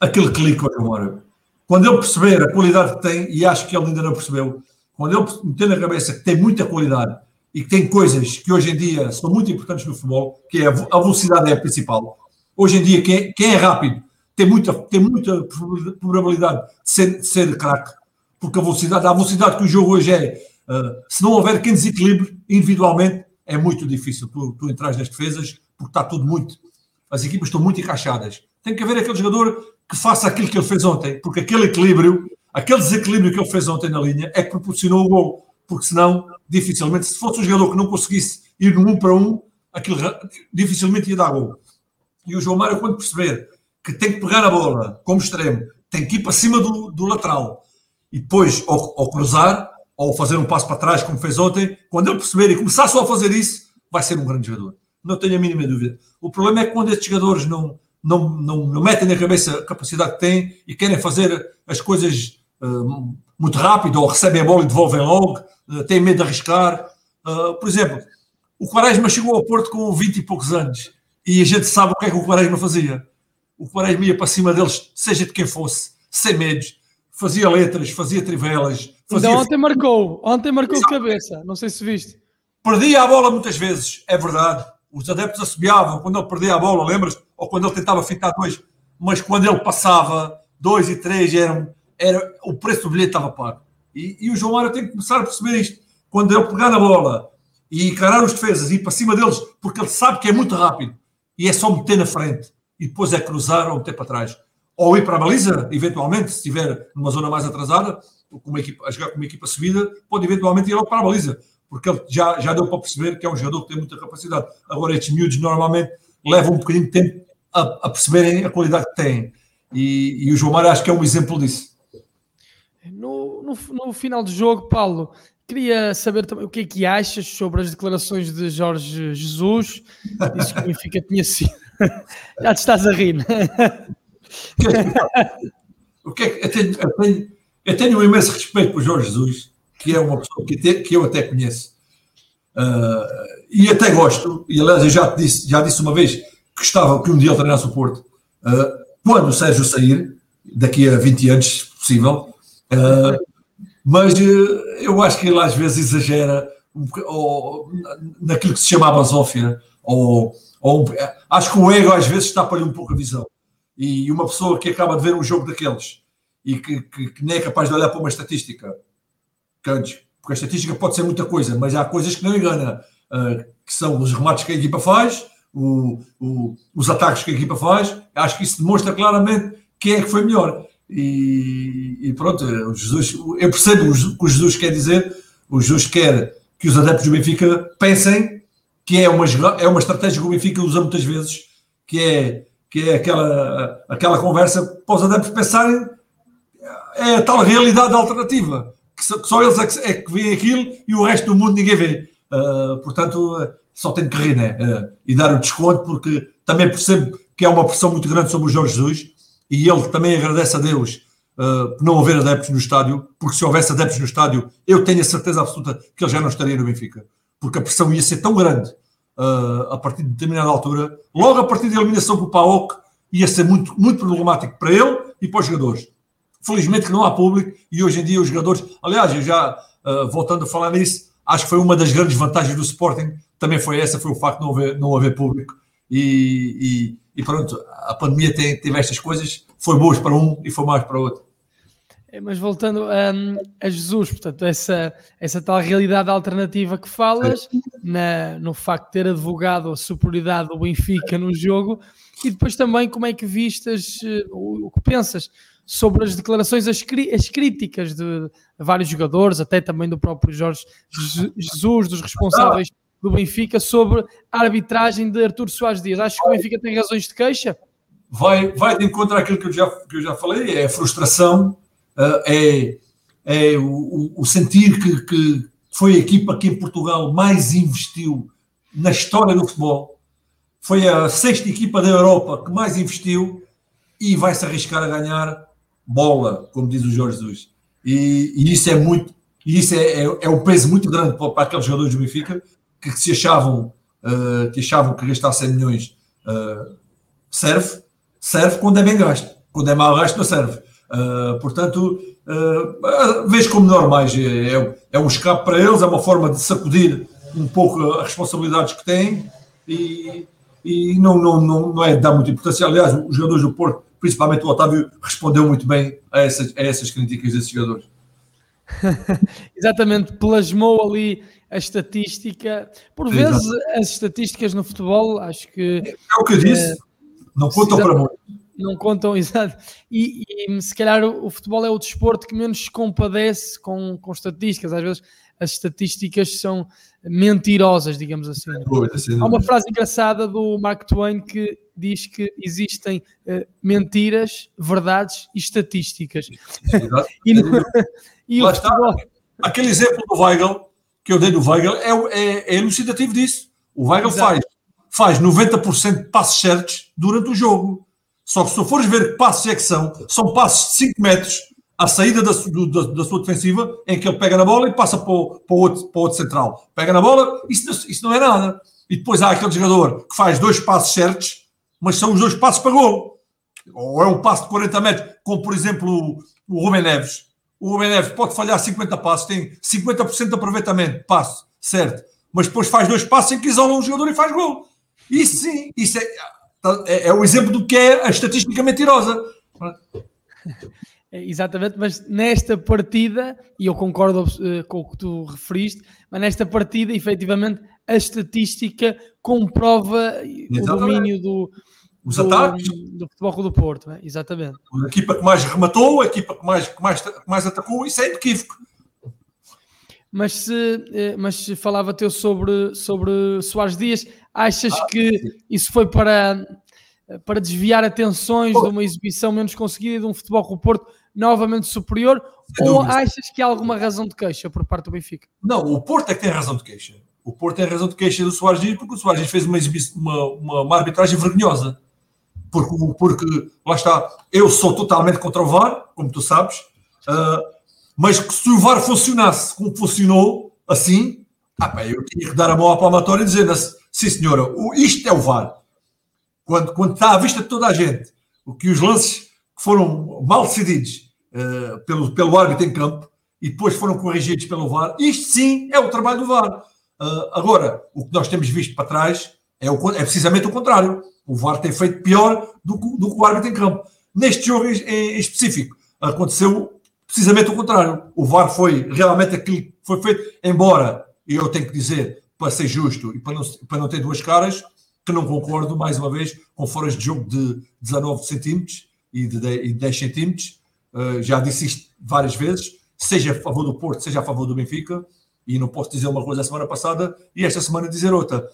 aquele clique ao João. Quando ele perceber a qualidade que tem, e acho que ele ainda não percebeu, quando ele meter na cabeça que tem muita qualidade e que tem coisas que hoje em dia são muito importantes no futebol, que é a velocidade é a principal. Hoje em dia, quem é, quem é rápido tem muita, tem muita probabilidade de ser, de ser craque, porque a velocidade, a velocidade que o jogo hoje é, uh, se não houver quem desequilibre individualmente, é muito difícil tu, tu entrar nas defesas, porque está tudo muito, as equipas estão muito encaixadas. Tem que haver aquele jogador que faça aquilo que ele fez ontem, porque aquele equilíbrio, aquele desequilíbrio que ele fez ontem na linha é que proporcionou o gol, porque senão, dificilmente, se fosse um jogador que não conseguisse ir no um para um, aquilo dificilmente ia dar gol. E o João Mário, quando perceber que tem que pegar a bola como extremo, tem que ir para cima do, do lateral e depois ou, cruzar ou fazer um passo para trás, como fez ontem. Quando ele perceber e começar só a fazer isso, vai ser um grande jogador. Não tenho a mínima dúvida. O problema é que quando estes jogadores não, não, não, não metem na cabeça a capacidade que têm e querem fazer as coisas uh, muito rápido ou recebem a bola e devolvem logo, uh, têm medo de arriscar. Uh, por exemplo, o Quaresma chegou ao Porto com 20 e poucos anos e a gente sabe o que é que o Quaresma fazia o Quaresma ia para cima deles, seja de quem fosse, sem medos, fazia letras, fazia trivelas. Fazia... Então ontem marcou, ontem marcou de cabeça, não sei se viste. Perdia a bola muitas vezes, é verdade. Os adeptos assobiavam quando ele perdia a bola, lembras? Ou quando ele tentava ficar dois, mas quando ele passava dois e três, era, era, o preço do bilhete estava pago. E, e o João Mário tem que começar a perceber isto. Quando ele pegar na bola e encarar os defesas e ir para cima deles, porque ele sabe que é muito rápido e é só meter na frente e depois é cruzar ou meter para trás. Ou ir para a baliza, eventualmente, se estiver numa zona mais atrasada, com uma equipa, a jogar com uma equipa subida, pode eventualmente ir logo para a baliza, porque ele já, já deu para perceber que é um jogador que tem muita capacidade. Agora, estes miúdos normalmente levam um bocadinho de tempo a, a perceberem a qualidade que têm. E, e, o João Mário acho que é um exemplo disso. No, no, no, final do jogo, Paulo, queria saber também o que é que achas sobre as declarações de Jorge Jesus. Disse que o Benfica tinha sido Já te estás a rir. Né? O que é que eu tenho, eu tenho, eu tenho um imenso respeito por Jorge Jesus, que é uma pessoa que, te, que eu até conheço. Uh, e até gosto, e aliás eu já disse, já disse uma vez que gostava que um dia ele treinasse o Porto. Uh, quando o Sérgio sair, daqui a 20 anos, se possível, uh, mas eu acho que ele às vezes exagera um, ou, naquilo que se chama basófia, ou ou, acho que o ego às vezes tapa-lhe um pouco a visão. E uma pessoa que acaba de ver um jogo daqueles e que, que, que nem é capaz de olhar para uma estatística, porque a estatística pode ser muita coisa, mas há coisas que não engana, uh, que são os remates que a equipa faz, o, o, os ataques que a equipa faz. Acho que isso demonstra claramente quem é que foi melhor. E, e pronto, Jesus, eu percebo o que o Jesus quer dizer. O Jesus quer que os adeptos do Benfica pensem que é uma, é uma estratégia que o Benfica usa muitas vezes, que é, que é aquela, aquela conversa para os adeptos pensarem é a tal realidade alternativa, que só, eles é que, é que veem aquilo e o resto do mundo ninguém vê. Uh, portanto, só tem que rir né? Uh, e dar o desconto, porque também percebo que há uma pressão muito grande sobre o Jorge Jesus e ele também agradece a Deus uh, por não haver adeptos no estádio, porque se houvesse adeptos no estádio, eu tenho a certeza absoluta que ele já não estaria no Benfica porque a pressão ia ser tão grande a partir de determinada altura, logo a partir da eliminação o PAOK, ia ser muito, muito problemático para ele e para os jogadores. Felizmente que não há público e hoje em dia os jogadores, aliás, eu já uh, voltando a falar nisso, acho que foi uma das grandes vantagens do Sporting, também foi essa, foi o facto de não haver, não haver público e, e, e pronto, a pandemia tem, teve estas coisas, foi boas para um e foi mais para outro. É, mas voltando um, a Jesus, portanto, essa, essa tal realidade alternativa que falas, na, no facto de ter advogado a superioridade do Benfica no jogo e depois também como é que vistas, o, o que pensas sobre as declarações, as, as críticas de vários jogadores, até também do próprio Jorge Jesus, dos responsáveis do Benfica, sobre a arbitragem de Artur Soares Dias. Acho que o Benfica tem razões de queixa? Vai, vai de encontro àquilo que eu já, que eu já falei, é a frustração, eh, é, é o, o sentir que, que foi a equipa que em Portugal mais investiu na história do futebol. Foi a sexta equipa da Europa que mais investiu e vai se arriscar a ganhar bola, como diz o Jorge Jesus. E, e isso é muito, e isso é, é, é, um peso muito grande para, para aqueles jogadores do Benfica que, que se achavam, uh, que achavam que gastar 100 milhões uh, serve, serve quando é bem gasto. Quando é mal gasto, não serve. Uh, portanto, uh, vejo como normais. É, é, é, um escape para eles, é uma forma de sacudir um pouco as responsabilidades que têm e, e não, não, não, não é dar muita importância. Aliás, os jogadores do Porto principalmente o Otávio respondeu muito bem a essas, a essas críticas desses jogadores. Exatamente, plasmou ali a estatística. Por vezes, as estatísticas no futebol, acho que. É, é o que eu disse, é, não contam para muito. Não contam, exato. E, e, se calhar o, o, futebol é o desporto que menos se compadece com, com estatísticas. Às vezes as estatísticas são mentirosas, digamos assim. Há uma frase engraçada do Mark Twain que diz que existem uh, mentiras, verdades e estatísticas. e, no, e está. Aquele exemplo do Weigl, que eu dei do Weigl, é, é, é elucidativo disso. O Weigl faz, faz 90% de passos certos durante o jogo. Só que se tu fores ver que passos é que são, são passos de 5 metros à saída da, da, da, sua defensiva, em que ele pega na bola e passa para o, para o, outro, para o outro central. Pega na bola, isso, isso não é nada. E depois há aquele jogador que faz dois passos certos mas são os dois passos para gol. Ou é um passo de 40 metros, como por exemplo o, o Rubem Neves. O Rubem Neves pode falhar 50 passos, tem 50% de aproveitamento, passo, certo. Mas depois faz dois passos em que isola um jogador e faz gol. Isso sim, isso é, é, é o exemplo do que é a estatística mentirosa. É, exatamente, mas nesta partida, e eu concordo uh, com o que tu referiste, mas nesta partida, efetivamente, a estatística comprova Exatamente. o domínio do, os do, ataques do Futebol do Porto, é? exatamente. A equipa que mais rematou, a equipa que mais, que mais, que mais atacou, isso é inequívoco. Mas se, eh, mas falava teu sobre, sobre Soares Dias, achas ah, que sim. isso foi para, para desviar atenções de uma exibição menos conseguida de um futebol com o Porto novamente superior? Sem ou dúvida. achas que há alguma razão de queixa por parte do Benfica? Não, o Porto é que tem razão de queixa. O Porto tem razão de queixa do Soares Dias porque o Soares Dias fez uma, uma, uma, uma, arbitragem vergonhosa. Porque, porque, lá está, eu sou totalmente contra o VAR, como tu sabes, uh, mas que se o VAR funcionasse como funcionou, assim, ah, pá, eu tinha que dar a mão à palmatória e dizer, sim senhora, isto é o VAR. Quando, quando está à vista de toda a gente, o que os lances que foram mal decididos uh, pelo, pelo árbitro em campo e depois foram corrigidos pelo VAR, isto sim é o trabalho do VAR. Uh, agora, o que nós temos visto para trás é, o, é, precisamente o contrário. O VAR tem feito pior do, do que o árbitro em campo. Neste jogo em, em, específico, aconteceu precisamente o contrário. O VAR foi realmente aquilo que foi feito, embora, eu tenho que dizer, para ser justo e para não, para não ter duas caras, que não concordo, mais uma vez, com foras de jogo de 19 centímetros e de 10, 10 centímetros. Uh, já disse isto várias vezes, seja a favor do Porto, seja a favor do Benfica e não posso dizer uma coisa a semana passada e esta semana dizer outra.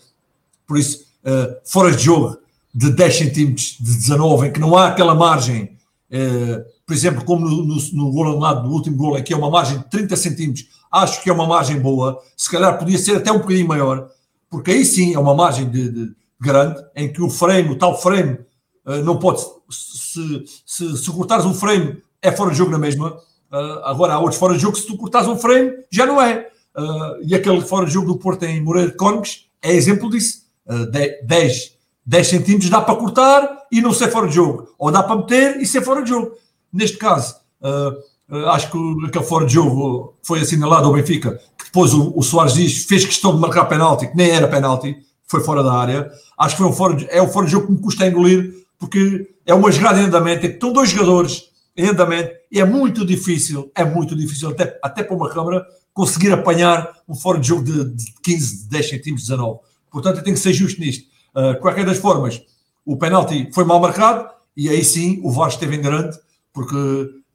Por isso, uh, fora de jogo de 10 centímetros, de 19, em que não há aquela margem, uh, por exemplo, como no, no, no gol anulado, no último gol, aqui é uma margem de 30 centímetros, acho que é uma margem boa, se calhar podia ser até um bocadinho maior, porque aí sim é uma margem de, de grande, em que o frame, o tal frame, uh, não pode, se, se, se cortares um frame, é fora de jogo na mesma. Uh, agora há outros fora de jogo, se tu cortares um frame, já não é. Uh, e aquele fora de jogo do Porto em Moreira de Cónicos é exemplo disso. Uh, 10, 10 centímetros dá para cortar e não ser fora de jogo. Ou dá para meter e ser fora de jogo. Neste caso, uh, acho que aquele fora de jogo foi assinalado ao Benfica, que depois o, o Soares diz fez questão de marcar penalti, que nem era penalti, foi fora da área. Acho que foi um fora de, é um fora de jogo que me custa engolir, porque é uma jogada em andamento, é que estão dois jogadores andamento, e é muito difícil, é muito difícil, até, até para uma câmara, conseguir apanhar um fora de jogo de, de 15, 10 centímetros, 19. Portanto, eu tenho que ser justo nisto. Uh, qualquer das formas, o penalti foi mal marcado, e aí sim o VAR esteve em grande, porque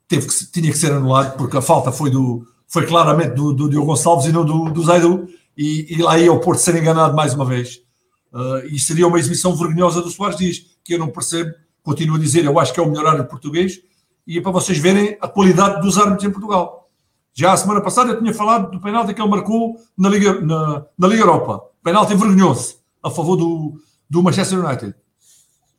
teve que, tinha que ser anulado, porque a falta foi, do, foi claramente do, do Diogo Gonçalves e não do, do Zaidu, e, e lá ia o Porto ser enganado mais uma vez. Uh, e seria uma exibição vergonhosa do Soares Dias, que eu não percebo, continuo a dizer, eu acho que é o melhor árbitro português, e é para vocês verem a qualidade dos árbitros em Portugal. Já a semana passada eu tinha falado do penalti que ele marcou na Liga, na, na Liga Europa. Penalti vergonhoso, a favor do, do Manchester United.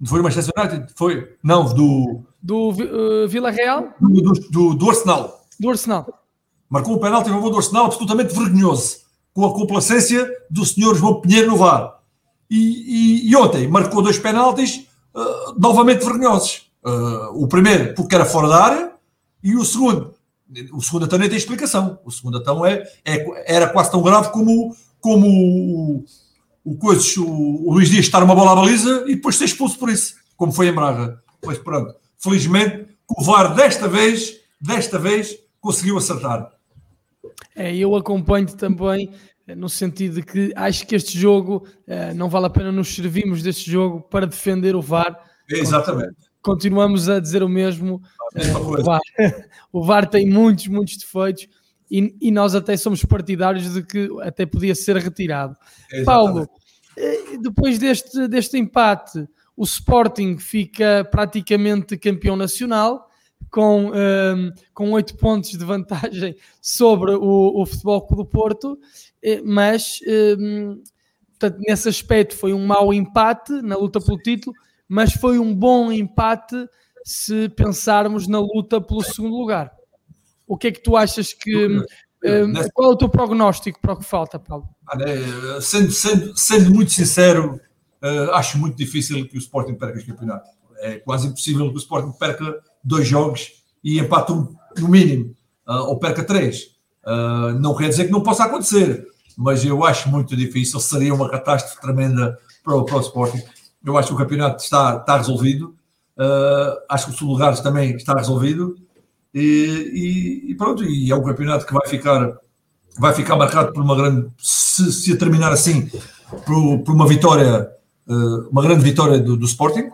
Não foi do Manchester United? Foi? Não, do... Do uh, Vila Real? Do, do, do, Arsenal. Do Arsenal. Marcou um penalti a favor do Arsenal absolutamente vergonhoso, com a complacência do senhor João Pinheiro no VAR. E, e, e ontem marcou dois penaltis uh, novamente vergonhosos. Uh, o primeiro porque era fora da área e o segundo, o segundo até nem tem explicação. O segundo então é, é, era quase tão grave como, como o, o, coisas, o, o Luís Dias estar uma bola à baliza e depois ser expulso por isso, como foi em Braga. Pois pronto, felizmente o VAR desta vez, desta vez, conseguiu acertar. É, eu acompanho também eh, no sentido de que acho que este jogo eh, não vale a pena nos servirmos deste jogo para defender o VAR. Exatamente. Continuamos a dizer o mesmo. Eh, o, VAR, o VAR tem muitos, muitos defeitos e, e, nós até somos partidários de que até podia ser retirado. Exatamente. Paulo, depois deste, deste empate, o Sporting fica praticamente campeão nacional com, um, com 8 pontos de vantagem sobre o, o Futebol Clube do Porto, eh, mas um, portanto, nesse aspecto foi um mau empate na luta pelo título, mas foi um bom empate se pensarmos na luta pelo segundo lugar. O que é que tu achas que. Um, qual é o teu prognóstico para o que falta, Paulo? Sendo, sendo, sendo muito sincero, uh, acho muito difícil que o Sporting perca este campeonato. É quase impossível que o Sporting perca dois jogos e empate um, no mínimo, ou perca três. Não quer dizer que não possa acontecer, mas eu acho muito difícil, seria uma catástrofe tremenda para o, para o Sporting. Eu acho que o campeonato está, está resolvido, uh, acho que o lugar também está resolvido, e, e, e, pronto, e é um campeonato que vai ficar, vai ficar marcado por uma grande, se, se terminar assim, por, por uma vitória, uma grande vitória do, do Sporting,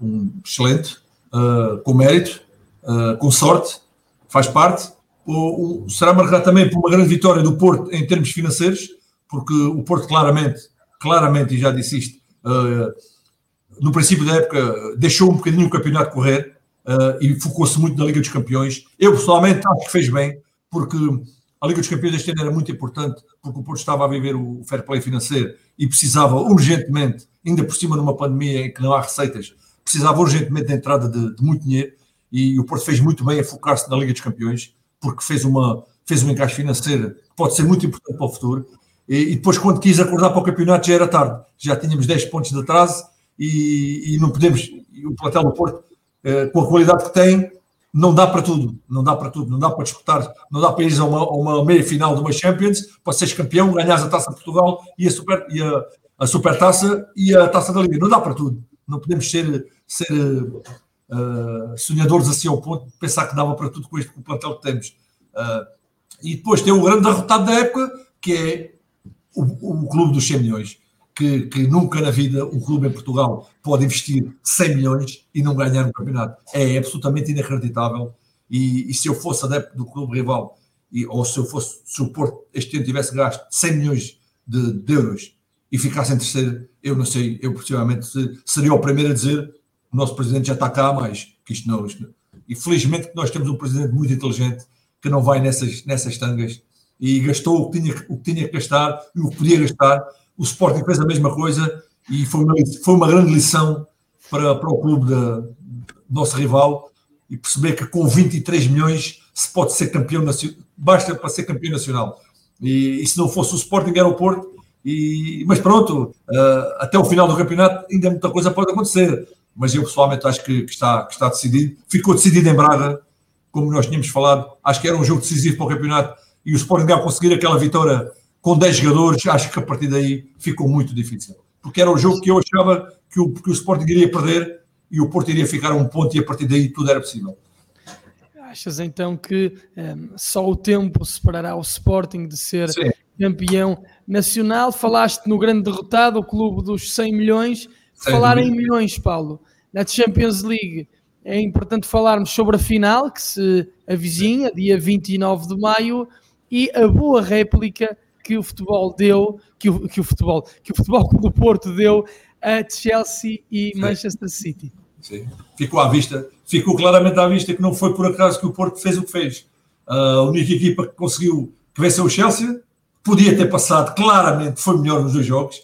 um excelente, uh, com mérito, uh, com sorte, faz parte. O, o, será marcado também por uma grande vitória do Porto em termos financeiros, porque o Porto claramente, claramente, e já disse isto, uh, no princípio da época deixou um bocadinho o campeonato correr e focou-se muito na Liga dos Campeões. Eu pessoalmente acho que fez bem, porque a Liga dos Campeões este ano era muito importante, porque o Porto estava a viver o fair play financeiro e precisava urgentemente, ainda por cima numa pandemia em que não há receitas, precisava urgentemente da entrada de, de, muito dinheiro e o Porto fez muito bem a focar-se na Liga dos Campeões, porque fez, uma, fez um encaixe financeiro que pode ser muito importante para o futuro. E, e, depois, quando quis acordar para o campeonato, já era tarde, já tínhamos 10 pontos de atraso e, e não podemos. E o plantel do Porto, eh, com a qualidade que tem, não dá para tudo, não dá para tudo, não dá para disputar, não dá para ir a uma, a uma meia final de uma Champions, para seres campeão, ganhares a taça de Portugal e a super, e a, a super taça e a taça da Liga, não dá para tudo, não podemos ser ser uh, sonhadores assim ao ponto de pensar que dava para tudo com este com o plantel que temos. Uh, e depois tem o grande derrotado da época, que é o, o clube dos 100 milhões. Que, que, nunca na vida um clube em Portugal pode investir 100 milhões e não ganhar um campeonato. É absolutamente inacreditável. E, e se eu fosse adepto do clube rival, e, ou se eu fosse, se o Porto este ano tivesse gasto 100 milhões de, de euros e ficasse em terceiro, eu não sei, eu possivelmente seria o primeiro a dizer o nosso presidente já está cá mais, que isto não, isto não. E felizmente nós temos um presidente muito inteligente que não vai nessas, nessas tangas e gastou o que, tinha, o que tinha que gastar e o que podia gastar. O Sporting fez a mesma coisa e foi uma, foi uma grande lição para, para o clube da, nosso rival e perceber que com 23 milhões se pode ser campeão nacional, basta para ser campeão nacional. E, e se não fosse o Sporting era o Porto, e, mas pronto, uh, até o final do campeonato ainda muita coisa pode acontecer mas eu pessoalmente acho que, que, está, que está decidido. Ficou decidido em Braga, como nós tínhamos falado, acho que era um jogo decisivo para o campeonato e o Sporting ao conseguir aquela vitória com 10 jogadores, acho que a partir daí ficou muito difícil. Porque era um jogo que eu achava que o, que o Sporting iria perder e o Porto iria ficar a um ponto e a partir daí tudo era possível. achas então que um, só o tempo separará o Sporting de ser Sim. campeão nacional? Falaste no grande derrotado, o clube dos 100 milhões. Sem Falar dúvida. em milhões, Paulo, na Champions League é importante falarmos sobre a final que se avizinha, dia 29 de maio, e a boa réplica que o futebol deu, que o, que o futebol, que o futebol do Porto deu a Chelsea e Sim. Manchester City. Sim. Ficou à vista, ficou claramente à vista que não foi por acaso que o Porto fez o que fez. A única equipa que conseguiu que venceu o Chelsea podia ter passado claramente, foi melhor nos dois jogos,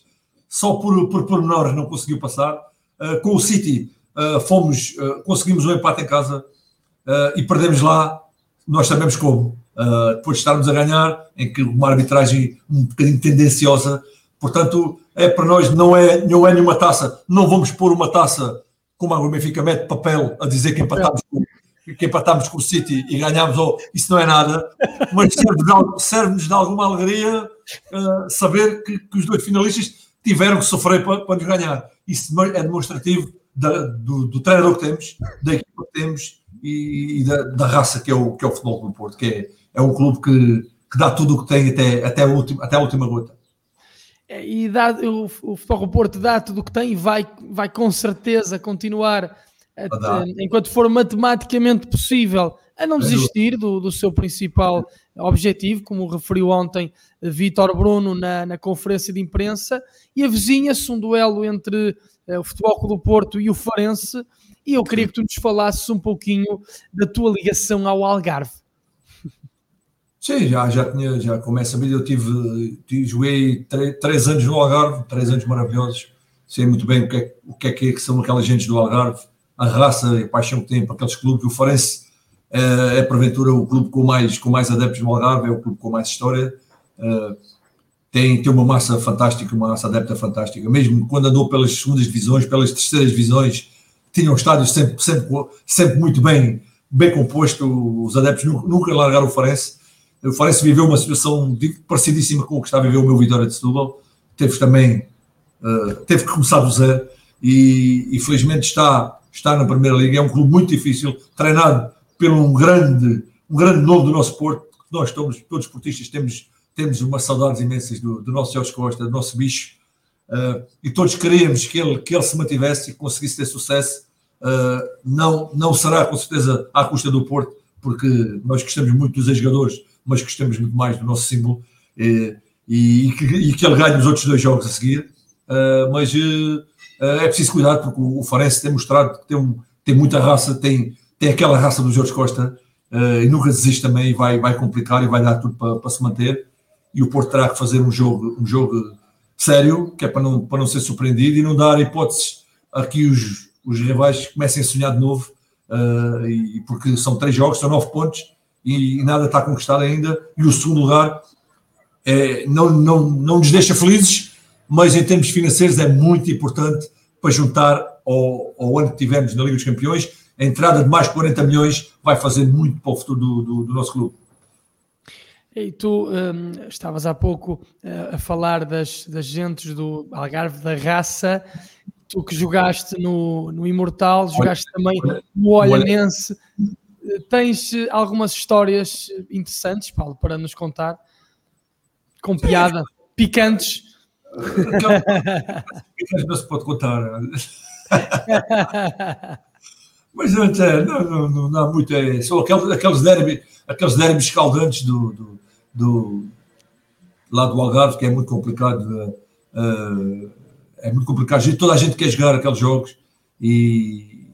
só por, por pormenores não conseguiu passar. Uh, com o City uh, fomos, uh, conseguimos um empate em casa e perdemos lá, nós sabemos como. Depois de estarmos a ganhar, em que uma arbitragem um bocadinho tendenciosa, portanto, é para nós não é, não é nenhuma taça, não vamos pôr uma taça como a Benfica mete papel a dizer que empatámos com, que empatámos com o City e ganhámos, oh, isso não é nada, mas serve-nos serve de alguma alegria uh, saber que, que, os dois finalistas tiveram que sofrer para, para nos ganhar. Isso é demonstrativo da, do, do, treinador que temos, da equipa que temos e, e da, da, raça que é, o, que é o futebol do Porto, que é, é um clube que, que dá tudo o que tem até, até, a, última, até a última gota. É, e dá, o, o Futebol Porto dá tudo o que tem e vai, vai com certeza continuar, a, a, enquanto for matematicamente possível, a não desistir do, do seu principal objetivo, como referiu ontem Vítor Bruno na, na conferência de imprensa, e avizinha-se um duelo entre uh, o Futebol do Porto e o Farense, e eu queria que tu nos falasses um pouquinho da tua ligação ao Algarve. Sim, já, já tinha, já começa a vida. Eu tive, tive joguei três, anos no Algarve, três anos maravilhosos. Sei muito bem o que é, o que, é que são aquelas gentes do Algarve, a raça e a paixão que têm para aqueles clubes. O Farense é, é porventura o clube com mais, com mais adeptos no Algarve, é o clube com mais história. É, tem, tem uma massa fantástica, uma massa adepta fantástica. Mesmo quando andou pelas segundas divisões, pelas terceiras divisões, tinha um estádio sempre, sempre, sempre muito bem, bem composto. Os adeptos nunca, nunca largaram o Farense o Farense viveu uma situação parecidíssima com o que está a viver o meu Vitória de Setúbal. Teve também, uh, teve que começar do zero e, e felizmente está, está na Primeira Liga. É um clube muito difícil, treinado pelo um grande, um grande nome do nosso Porto. Nós todos, todos esportistas temos, temos umas saudades imensas do, do nosso Jorge Costa, do nosso bicho. Uh, e todos queríamos que ele, que ele se mantivesse e conseguisse ter sucesso. Uh, não, não será com certeza à custa do Porto, porque nós gostamos muito dos jogadores mas gostamos muito mais do nosso símbolo e, e, e, que, e que, ele ganhe os outros dois jogos a seguir. Uh, mas uh, é preciso cuidar porque o, Farense tem mostrado que tem, um, tem muita raça, tem, tem aquela raça do Jorge Costa uh, e nunca desiste também e vai, vai complicar e vai dar tudo para, para se manter. E o Porto terá que fazer um jogo, um jogo sério, que é para não, para não ser surpreendido e não dar hipóteses a que os, os rivais comecem a sonhar de novo. e porque são três jogos, são nove pontos e, nada está conquistado ainda. E o segundo lugar é, não, não, não nos deixa felizes, mas em termos financeiros é muito importante para juntar ao, ao ano que tivemos na Liga dos Campeões. A entrada de mais 40 milhões vai fazer muito para o futuro do, do, do nosso clube. E tu um, estavas há pouco uh, a falar das, das gentes do Algarve da raça, tu que jogaste no, no Imortal, jogaste também no Olhanense, Tens eh, algumas histórias interessantes, Paulo, para nos contar? Com piada, picantes. Picantes não se pode contar. Mas não, não, não, não há muito. É, são aqueles, aqueles, derby, aqueles derbys escaldantes do, do, do, lá do Algarve, que é muito complicado. Uh, é muito complicado. Toda a gente quer jogar aqueles jogos e,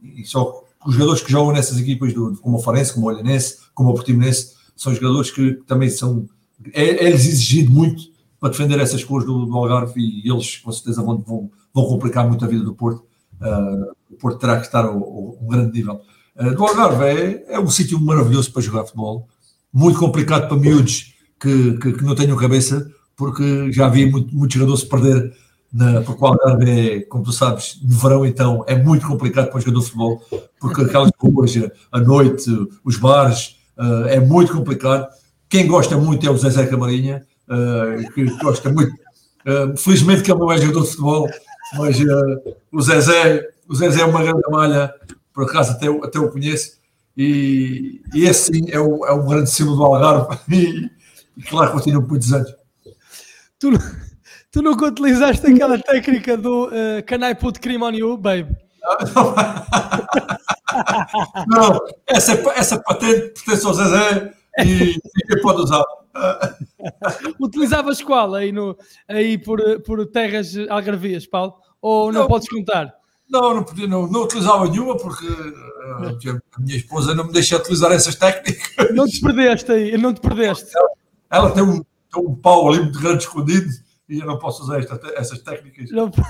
e só os jogadores que jogam nessas equipas, do, como o Farense, como o Olhanense, como o Portimonense, são jogadores que também são. É-lhes é exigido muito para defender essas cores do, do, Algarve e eles, com certeza, vão, vão, vão complicar muito a vida do Porto. Uh, o Porto terá que estar a um grande nível. Uh, do Algarve é, é um sítio maravilhoso para jogar futebol, muito complicado para miúdos que, que, que não tenham cabeça, porque já vi muito, muitos jogadores perder na, porque o Algarve é, como tu sabes, no verão então é muito complicado para o jogador de futebol, porque aquelas ruas à noite, os bares, uh, é muito complicado. Quem gosta muito é o Zezé Camarinha, uh, que gosta muito. Uh, felizmente que ele não é jogador de futebol, mas o, Zezé, o Zezé é uma grande malha, por acaso até, até o conheço, e, e esse sim é o, é o grande símbolo do Algarve e, e claro, continua por muitos anos. Tu, tu nunca utilizaste aquela técnica do uh, Can I put cream on you, babe? Não, essa, essa patente pertence ao Zezé e ninguém pode usar. Utilizavas qual aí, no, aí por, por terras algarvias, Paulo? Ou não, não podes contar? Não, não, podia, não, não utilizava nenhuma porque uh, a minha esposa não me deixa utilizar essas técnicas. Não te perdeste aí, não te perdeste. Ela, ela tem, um, tem um pau ali muito grande escondido e eu não posso usar esta, essas técnicas. Não...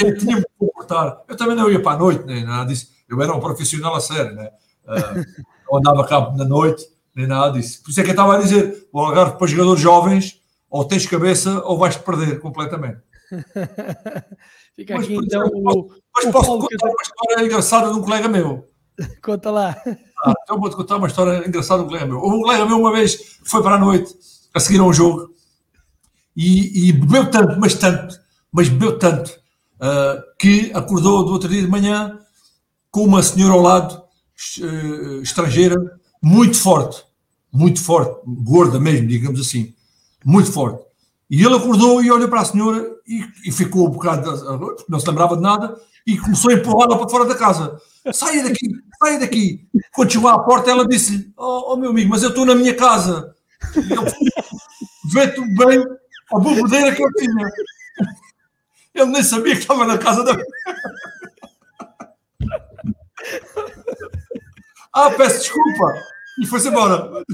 Eu tinha que comportar. Eu também não ia para a noite, nem nada disso. Eu era um profissional a sério, né? Uh, não andava cá na noite, nem nada disso. Por isso é que eu estava a dizer: o Algarve para jogadores jovens, ou tens cabeça ou vais-te perder completamente. Fica mas, aqui então exemplo, Mas o posso contar uma história engraçada de um colega meu. Conta lá. Ah, então vou-te contar uma história engraçada de um colega meu. Um colega meu uma vez foi para a noite a seguir a um jogo e, e bebeu tanto, mas tanto, mas bebeu tanto, uh, que acordou do outro dia de manhã com uma senhora ao lado, uh, estrangeira, muito forte, muito forte, gorda mesmo, digamos assim, muito forte. E ele acordou e olhou para a senhora e, e ficou um bocado, não se lembrava de nada, e começou a empurrá-la para fora da casa. Saia daqui, saia daqui. Quando chegou à porta, ela disse-lhe: oh, oh, meu amigo, mas eu estou na minha casa. Vê-te bem a bobedeira que eu tinha. Ele nem sabia que estava na casa da. ah, peço desculpa. E foi-se embora.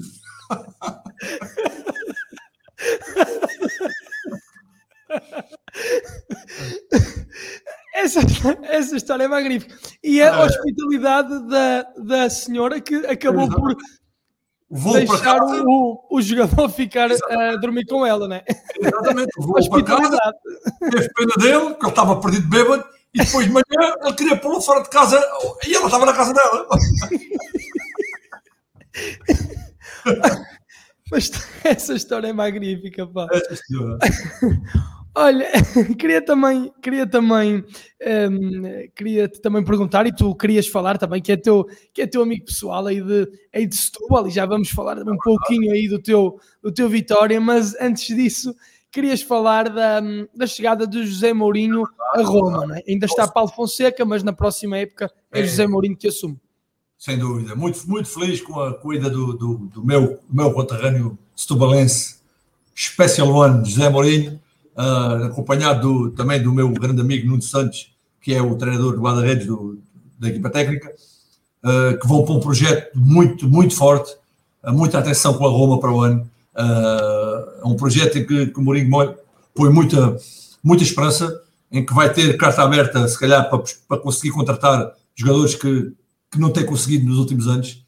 Essa, essa história é magnífica. E a hospitalidade da, da senhora que acabou por Vou deixar o, o jogador ficar a dormir com ela, né? Exatamente, vou para casa, teve pena dele, que ele estava perdido bêbado, e depois de manhã ele queria pô-lo fora de casa e ela estava na casa dela. Mas essa história é magnífica, pá. Olha, queria também, queria também, um, queria também perguntar, e tu querias falar também, que é teu, que é teu amigo pessoal aí de, aí de Setúbal, e já vamos falar um pouquinho aí do teu, do teu Vitória, mas antes disso, querias falar da, da chegada do José Mourinho a Roma, né? ainda está Paulo Fonseca, mas na próxima época é, é José Mourinho que assume. Sem dúvida, muito, muito feliz com a cuida do, do, do meu, meu conterrâneo setubalense, Special One, José Mourinho, uh, acompanhado do, também do meu grande amigo Nuno Santos, que é o treinador do guarda-redes da equipa técnica, uh, que vão para um projeto muito, muito forte, uh, muita atenção com a Roma para o ano. é um projeto em que, que o Mourinho põe muita, muita esperança, em que vai ter carta aberta, se calhar, para, para conseguir contratar jogadores que, que não tem conseguido nos últimos anos.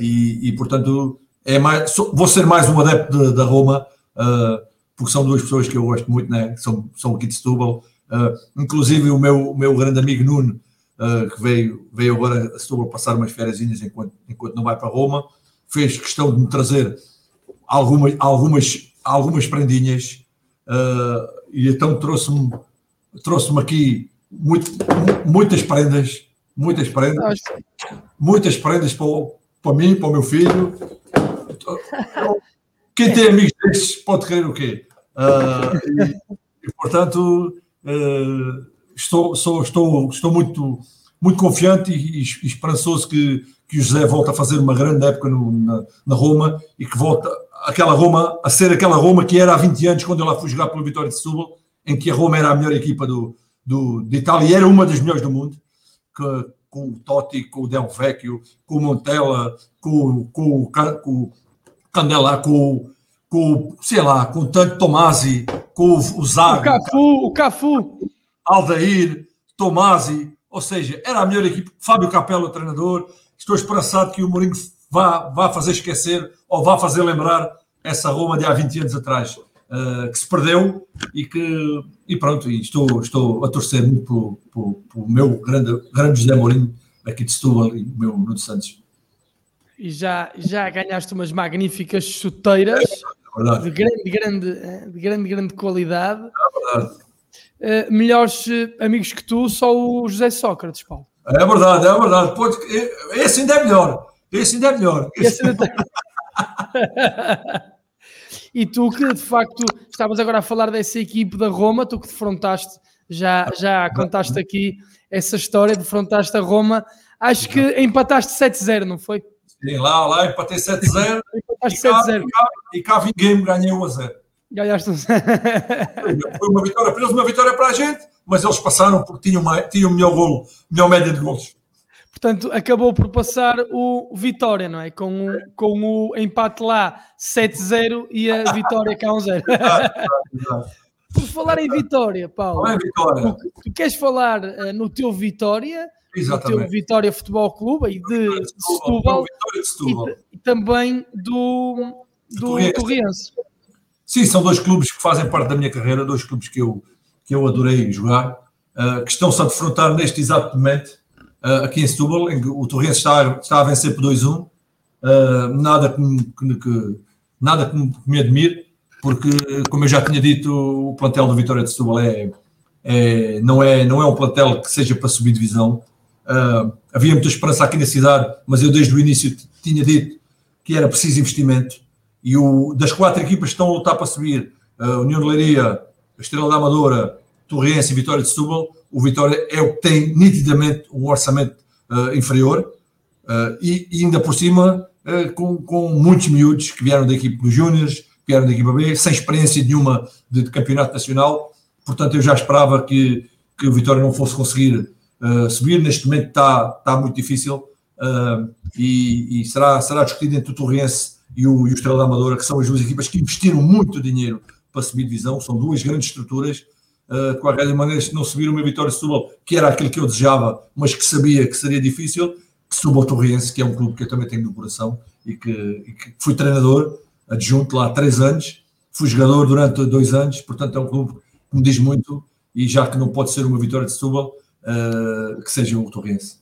e, e, portanto, é mais, vou ser mais um adepto da Roma. Uh, porque são duas pessoas que eu gosto muito, né? são, são aqui de Setúbal. Uh, inclusive o meu, o meu grande amigo Nuno, uh, que veio, veio agora a Setúbal passar umas férias enquanto, enquanto não vai para Roma, fez questão de me trazer algumas, algumas, algumas prendinhas uh, e então trouxe-me trouxe aqui muito, muitas prendas, muitas prendas, muitas prendas para, para mim, para o meu filho. Quem tem amigos destes pode querer o quê? Uh, e, portanto, uh, estou, sou, estou, estou muito, muito confiante e, e, esperançoso que, que o José volte a fazer uma grande época no, na, na, Roma e que volte aquela Roma a ser aquela Roma que era há 20 anos quando eu lá fui jogar pelo Vitória de Setúbal, em que a Roma era a melhor equipa do, do, de Itália e era uma das melhores do mundo, que, com o Totti, com o Del Vecchio, com o Montella, com, com, com, com o com com, sei lá, com o Tanto Tomasi, com o Zago, o Cafu, o Cafu, Aldair, Tomasi, ou seja, era a melhor equipe. Fábio Capello, o treinador. Estou esperançado que o Mourinho vá, vá fazer esquecer ou vá fazer lembrar essa Roma de há 20 anos atrás, uh, que se perdeu e que, e pronto, e estou, estou a torcer muito pelo, meu grande, grande José Mourinho aqui de Setúbal e o meu Nuno Santos. E já, já ganhaste umas magníficas chuteiras. É de grande, grande, de grande, grande qualidade. É verdade. Uh, melhores eh, amigos que tu, só o José Sócrates, Paulo. É verdade, é verdade. Pode, esse ainda é melhor. Esse ainda é melhor. Esse... Tem... e tu que de facto estavas agora a falar dessa equipe da Roma, tu que defrontaste, já, já contaste aqui essa história, defrontaste a Roma, acho que empataste 7-0, não foi? Sim, lá, lá empatei 7-0 e, cá vinguei-me, ganhei 1-0. Ganhaste 1 Foi uma vitória para eles, uma vitória para a gente, mas eles passaram porque tinham, uma, tinham melhor golo, melhor média de golos. Portanto, acabou por passar o Vitória, não é? Com o, com o empate lá 7-0 e a vitória cá 1-0. por falar em Vitória, Paulo, é Vitória. Tu, tu, queres falar uh, no teu Vitória, Exatamente. teu Vitória Futebol Clube e de, de Setúbal, de Setúbal. E, e, também do, do Torriense. Sim, são dois clubes que fazem parte da minha carreira, dois clubes que eu, que eu adorei jogar, uh, que estão-se a defrontar neste exato momento uh, aqui em Setúbal, em que o Torrense está, está a vencer por 2-1. Uh, nada que, que, que, nada que me, que me admire, porque, como eu já tinha dito, o plantel do Vitória de Setúbal é, é, não, é, não é um plantel que seja para subir divisão. Uh, havia muita esperança aqui na cidade, mas eu desde o início tinha dito que era preciso investimento e o, das quatro equipas que estão a lutar para subir, a União de Leiria, Estrela da Amadora, Torrense e Vitória de Setúbal, o Vitória é o que tem nitidamente um orçamento uh, inferior uh, e, e, ainda por cima uh, com, com muitos miúdos que vieram da equipe dos Júniors, vieram da equipa B, sem experiência nenhuma de, de, campeonato nacional. Portanto, eu já esperava que, que o Vitória não fosse conseguir subir. Neste momento está, está muito difícil e, e, será, será discutido entre o Torrense e o, e o Estrela da Amadora, que são as duas equipas que investiram muito dinheiro para subir divisão, são duas grandes estruturas. Uh, de qualquer maneira, se não subir uma vitória de Setúbal, que era aquilo que eu desejava, mas que sabia que seria difícil, que suba o Torriense, que é um clube que eu também tenho no coração e que, e que fui treinador adjunto lá há três anos, fui jogador durante dois anos, portanto é um clube que me diz muito e já que não pode ser uma vitória de Setúbal, uh, que seja o Torriense.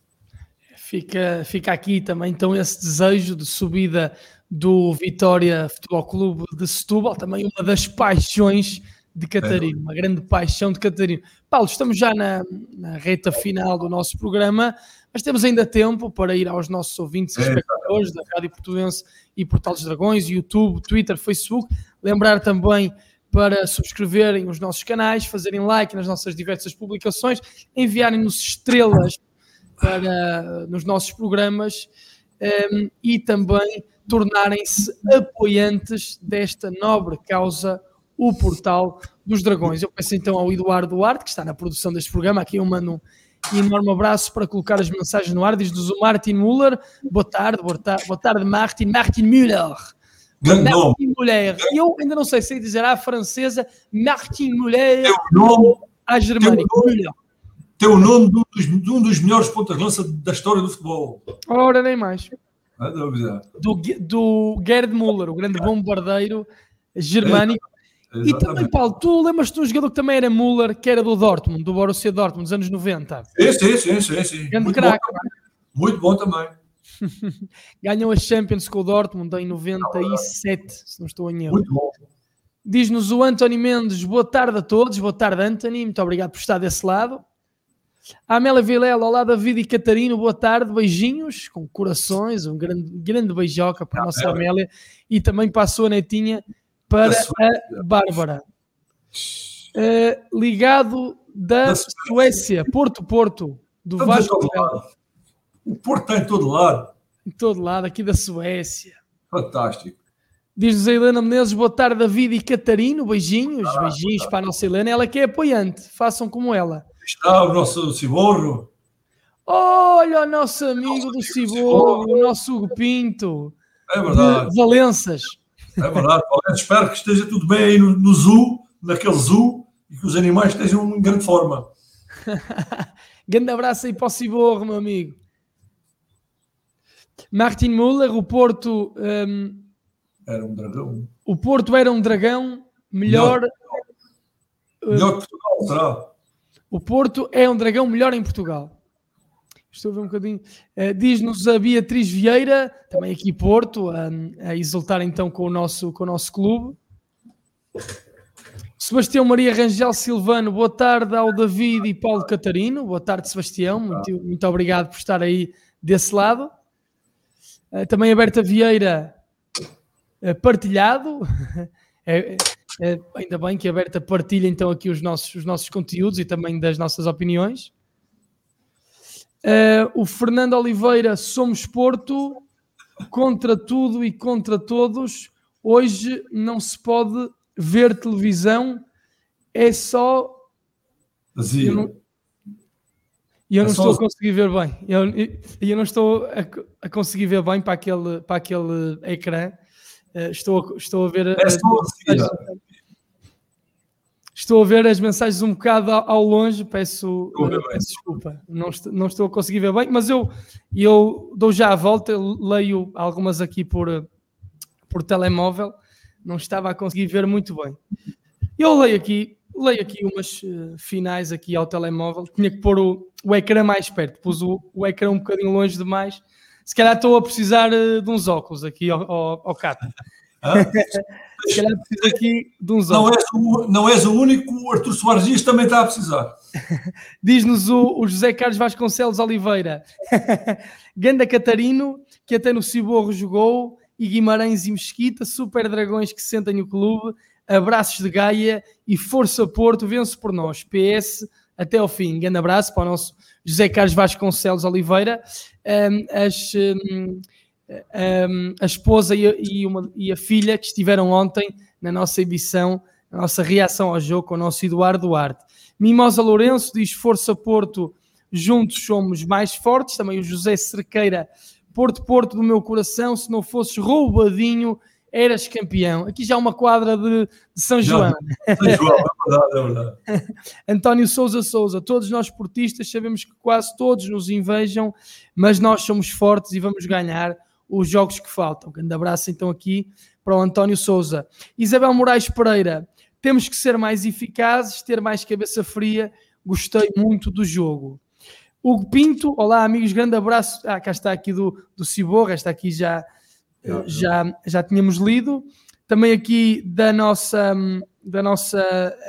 Fica, fica aqui também então esse desejo de subida do Vitória Futebol Clube de Setúbal, também uma das paixões de Catarino, uma grande paixão de Catarino. Paulo, estamos já na, na reta final do nosso programa, mas temos ainda tempo para ir aos nossos ouvintes e espectadores da Rádio Portuense e Portal dos Dragões, YouTube, Twitter, Facebook. Lembrar também para subscreverem os nossos canais, fazerem like nas nossas diversas publicações, enviarem-nos estrelas para, nos nossos programas um, ehm, e também tornarem-se apoiantes desta nobre causa, o Portal dos Dragões. Eu peço então ao Eduardo Duarte, que está na produção deste programa, aqui eu mando um enorme abraço para colocar as mensagens no ar. Diz-nos o Martin Müller. Boa tarde, boa tarde, boa tarde Martin. Martin Müller. Martin Müller. Eu ainda não sei se dizer à francesa Martin Müller ou à germânica. Müller tem o nome de um dos, de um dos melhores pontas-lança da história do futebol. Ora, nem mais. Do, do Gerd Müller, o grande bombardeiro germânico. É, e também, Paulo, tu lembras-te de um jogador que também era Müller, que era do Dortmund, do Borussia Dortmund, dos anos 90? Sim, sim, sim. sim, sim. Grande craque. Muito bom também. Ganhou a Champions com o Dortmund em 97, se não estou em erro. Diz-nos o António Mendes, boa tarde a todos, boa tarde Anthony, muito obrigado por estar desse lado. A Amélia Vilela, olá David e Catarino, boa tarde, beijinhos com corações, um grande, grande beijoca para a nossa Amélia e também para a sua netinha, para a Bárbara. Uh, ligado da, Suécia, Porto Porto, do Estamos Vasco. O Porto está em todo lado. Em todo lado, aqui da Suécia. Fantástico. Diz-nos a Helena Menezes, boa tarde David e Catarino, beijinhos, ah, beijinhos para a nossa Helena, ela que é apoiante, façam como ela está o nosso Ciborro. Olha o nosso amigo do Ciborro, o nosso Hugo Pinto. É verdade. Valenças. É verdade. Espero que esteja tudo bem aí no, no zoo, naquele zoo, e que os animais estejam em grande forma. grande abraço aí para o Ciborro, meu amigo. Martin Müller, o Porto. Um, era um dragão. O Porto era um dragão melhor. Melhor, melhor que Portugal, será? O Porto é um dragão melhor em Portugal. Estou a ver um bocadinho. Uh, Diz-nos a Beatriz Vieira, também aqui Porto, a, a exultar então com o nosso, com o nosso clube. Sebastião Maria Rangel Silvano, boa tarde ao David e Paulo Catarino. Boa tarde, Sebastião. Muito, muito obrigado por estar aí desse lado. Uh, também a Berta Vieira, uh, partilhado. é, é, ainda bem que a Berta partilha então aqui os nossos, os nossos conteúdos e também das nossas opiniões. Uh, o Fernando Oliveira, somos Porto, contra tudo e contra todos. Hoje não se pode ver televisão é só. Vazio. Não, eu é não estou a conseguir ver bem. Eu, eu não estou a, a, conseguir ver bem para aquele, para aquele ecrã. Uh, estou, estou a ver. É as, estou a ver as mensagens um bocado ao, ao longe. Peço, uh, peço desculpa. Não estou, não estou a conseguir ver bem, mas eu, eu dou já a volta. Leio algumas aqui por, por telemóvel não estava a conseguir ver muito bem. Eu leio aqui, leio aqui umas uh, finais aqui ao telemóvel, tinha que pôr o, o ecrã mais perto, pus o, o ecrã um bocadinho longe demais. Se calhar estou a precisar uh, de uns óculos aqui ao, ao, ao Cato. Se calhar preciso aqui de uns não óculos. És o, não és o único, o Artur Soares Dias também está a precisar. Diz-nos o, o, José Carlos Vasconcelos Oliveira. Ganda Catarino, que até no Ciborro jogou, e Guimarães e Mesquita, super dragões que sentem no clube, abraços de Gaia e Força Porto, vence por nós. PS, até ao fim. Grande abraço para o nosso José Carlos Vasconcelos Oliveira. Um, as, um, a esposa e a, e, uma, e a filha que estiveram ontem na nossa edição, na nossa reação ao jogo com o nosso Eduardo Duarte. Mimosa Lourenço diz Força Porto, juntos somos mais fortes. Também o José Cerqueira Porto, Porto do meu coração, se não fosses roubadinho, eras campeão. Aqui já uma quadra de, de São João. São João, é verdade, é verdade. António Souza Souza, todos nós portistas sabemos que quase todos nos invejam, mas nós somos fortes e vamos ganhar os jogos que faltam. Um grande abraço então aqui para o António Souza. Isabel Moraes Pereira, temos que ser mais eficazes, ter mais cabeça fria. Gostei muito do jogo. Hugo Pinto, olá amigos, grande abraço. Ah, cá está aqui do, do Ciborra, está aqui já, já, já tínhamos lido. Também aqui da nossa, da nossa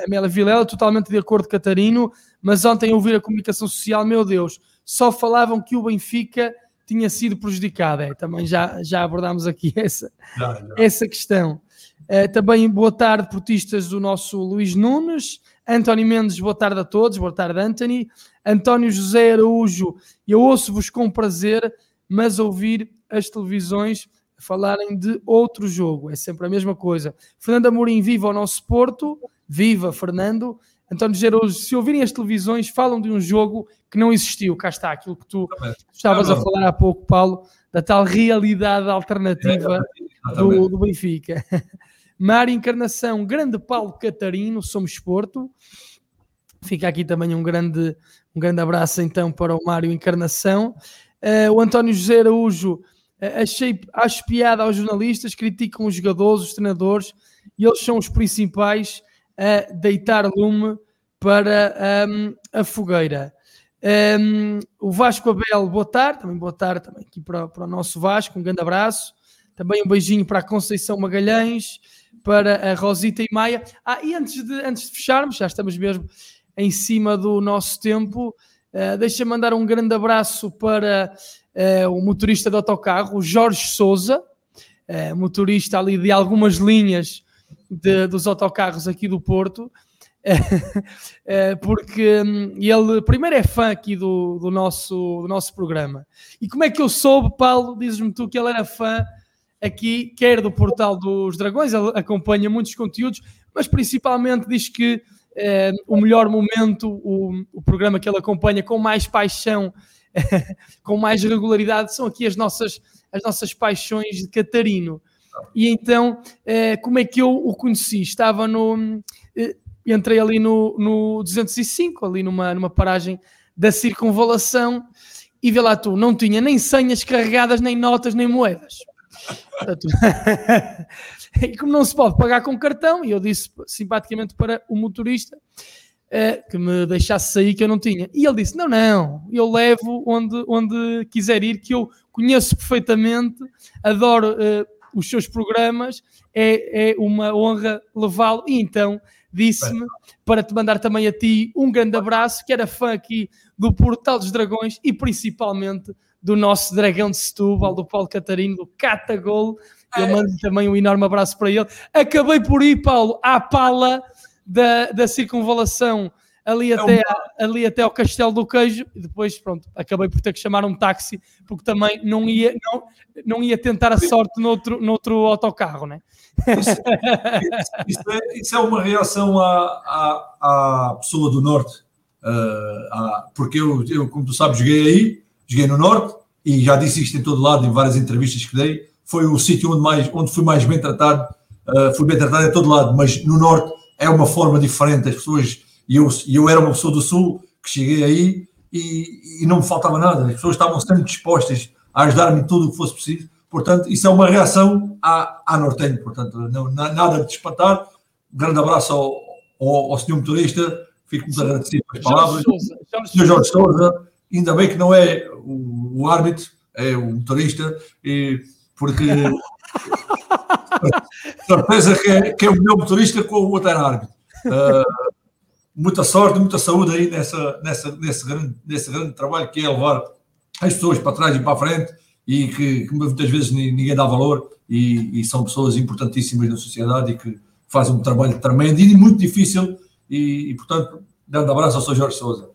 Amélia Vilela, totalmente de acordo, Catarino, mas ontem ouvir a comunicação social, meu Deus, só falavam que o Benfica tinha sido prejudicado. É, também já, já abordámos aqui essa, já, já. essa questão. Uh, também boa tarde, portistas do nosso Luís Nunes. António Mendes, boa tarde a todos. Boa tarde, Anthony. António José Araújo, eu ouço-vos com prazer, mas ouvir as televisões falarem de outro jogo, é sempre a mesma coisa. Fernando Amorim, viva o nosso Porto, viva Fernando. António Araújo, se ouvirem as televisões, falam de um jogo que não existiu. Cá está aquilo que tu estavas a falar há pouco, Paulo, da tal realidade alternativa do, do Benfica. Mário Encarnação, grande Paulo Catarino, somos Porto. Fica aqui também um grande, um grande abraço então para o Mário Encarnação. Uh, o António José Araújo, achei, acho piada aos jornalistas, criticam os jogadores, os treinadores, e eles são os principais a deitar lume para um, a fogueira. Um, o Vasco Abel, boa tarde, também boa tarde também aqui para, para o nosso Vasco, um grande abraço. Também um beijinho para a Conceição Magalhães, para a Rosita e Maia. Ah, e antes de, antes de fecharmos, já estamos mesmo em cima do nosso tempo. Uh, deixa mandar um grande abraço para uh, o motorista do autocarro, Jorge Souza, uh, motorista ali de algumas linhas de, dos autocarros aqui do Porto, porque um, ele primeiro é fã aqui do, do, nosso, do nosso programa. E como é que eu soube, Paulo? Dizes-me tu que ele era fã aqui, quer do Portal dos Dragões, ele acompanha muitos conteúdos, mas principalmente diz que é, o melhor momento, o, o programa que ele acompanha com mais paixão, com mais regularidade, são aqui as nossas, as nossas paixões de Catarino. E então, é, como é que eu o conheci? Estava no. É, entrei ali no, no 205, ali numa, numa paragem da circunvalação, e vê lá tu, não tinha nem senhas carregadas, nem notas, nem moedas. e como não se pode pagar com cartão, e eu disse simpaticamente para o motorista uh, que me deixasse sair que eu não tinha. E ele disse: Não, não, eu levo onde, onde quiser ir, que eu conheço perfeitamente, adoro uh, os seus programas, é, é uma honra levá-lo. E então disse-me para te mandar também a ti um grande abraço, que era fã aqui do Portal dos Dragões e principalmente do nosso dragão de Setúbal, do Paulo Catarino, do Catagol. Eu mando também um enorme abraço para ele. Acabei por ir, Paulo, à pala da, da circunvalação ali, é até, ali até ao Castelo do Queijo e depois, pronto, acabei por ter que chamar um táxi porque também não ia, não, não ia tentar a sorte noutro, noutro autocarro, né? Isso, isso, é, isso é uma reação à, à, à pessoa do Norte, uh, à, porque eu, eu, como tu sabes, joguei aí, joguei no Norte e já disse isto em todo lado, em várias entrevistas que dei, foi o sítio onde, mais, onde fui mais bem tratado, uh, fui bem tratado em todo lado, mas no Norte é uma forma diferente, as pessoas e eu, eu era uma pessoa do Sul que cheguei aí e, e não me faltava nada. As pessoas estavam sempre dispostas a ajudar-me tudo o que fosse preciso. Portanto, isso é uma reação à, à Nortenho. Portanto, não, nada de espantar. Um grande abraço ao, ao, ao senhor motorista. Fico muito agradecido pelas palavras. Jorge Jorge Souza, ainda bem que não é o, o árbitro, é o motorista, e, porque certeza que é, que é o melhor motorista com o outro árbitro. Uh, muita sorte, muita saúde aí nessa, nessa, nesse, grande, nesse grande trabalho que é levar as pessoas para trás e para a frente e que, que muitas vezes ninguém dá valor e, e, são pessoas importantíssimas na sociedade e que fazem um trabalho tremendo e muito difícil e, e portanto, dando abraço ao Sr. Jorge Souza.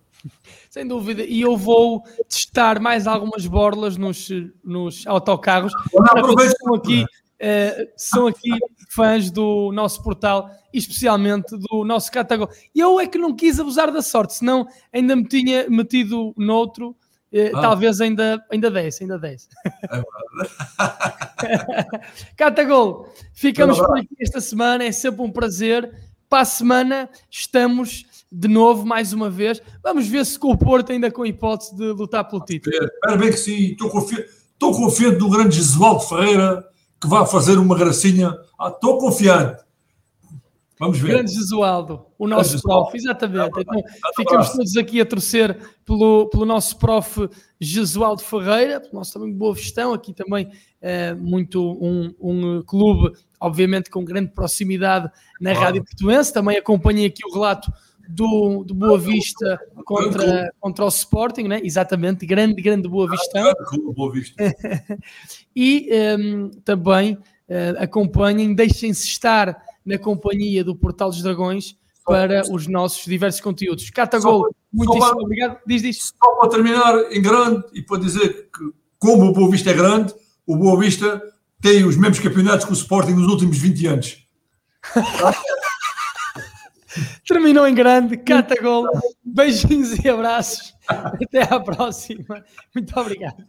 Sem dúvida, e eu vou testar mais algumas borlas nos, nos autocarros. Não, aqui Uh, são aqui fãs do nosso portal e especialmente do nosso Catagol. Eu é que não quis abusar da sorte, senão ainda me tinha metido noutro, uh, ah. talvez ainda, ainda desse, ainda desse. É Catagol, ficamos por aqui esta semana, é sempre um prazer. Para a semana estamos de novo, mais uma vez. Vamos ver se com o Porto ainda com hipótese de lutar pelo título. Espero bem que sim, estou confiante, estou confiante do grande Jesualdo Ferreira que vá fazer uma gracinha. Ah, estou confiante. Vamos ver. Grande Jesualdo, o nosso Jesualdo. prof, exatamente. Então, ficamos todos aqui a torcer pelo, pelo nosso prof Jesualdo Ferreira, pelo nosso também Boa Gestão, aqui também é, muito um, um clube, obviamente, com grande proximidade na claro. Rádio Portuense. Também acompanhei aqui o relato do, do Boa Vista contra, contra o Sporting, né? exatamente, grande, grande Boa Vista. Boa Vista. e um, também uh, acompanhem, deixem-se estar na companhia do Portal dos Dragões para os nossos diversos conteúdos. Catagol, muitíssimo para, obrigado. Diz, diz. Só para terminar em grande e para dizer que, como o Boa Vista é grande, o Boa Vista tem os mesmos campeonatos que o Sporting nos últimos 20 anos. Terminou em grande, catagol. Beijinhos e abraços. Até à próxima. Muito obrigado.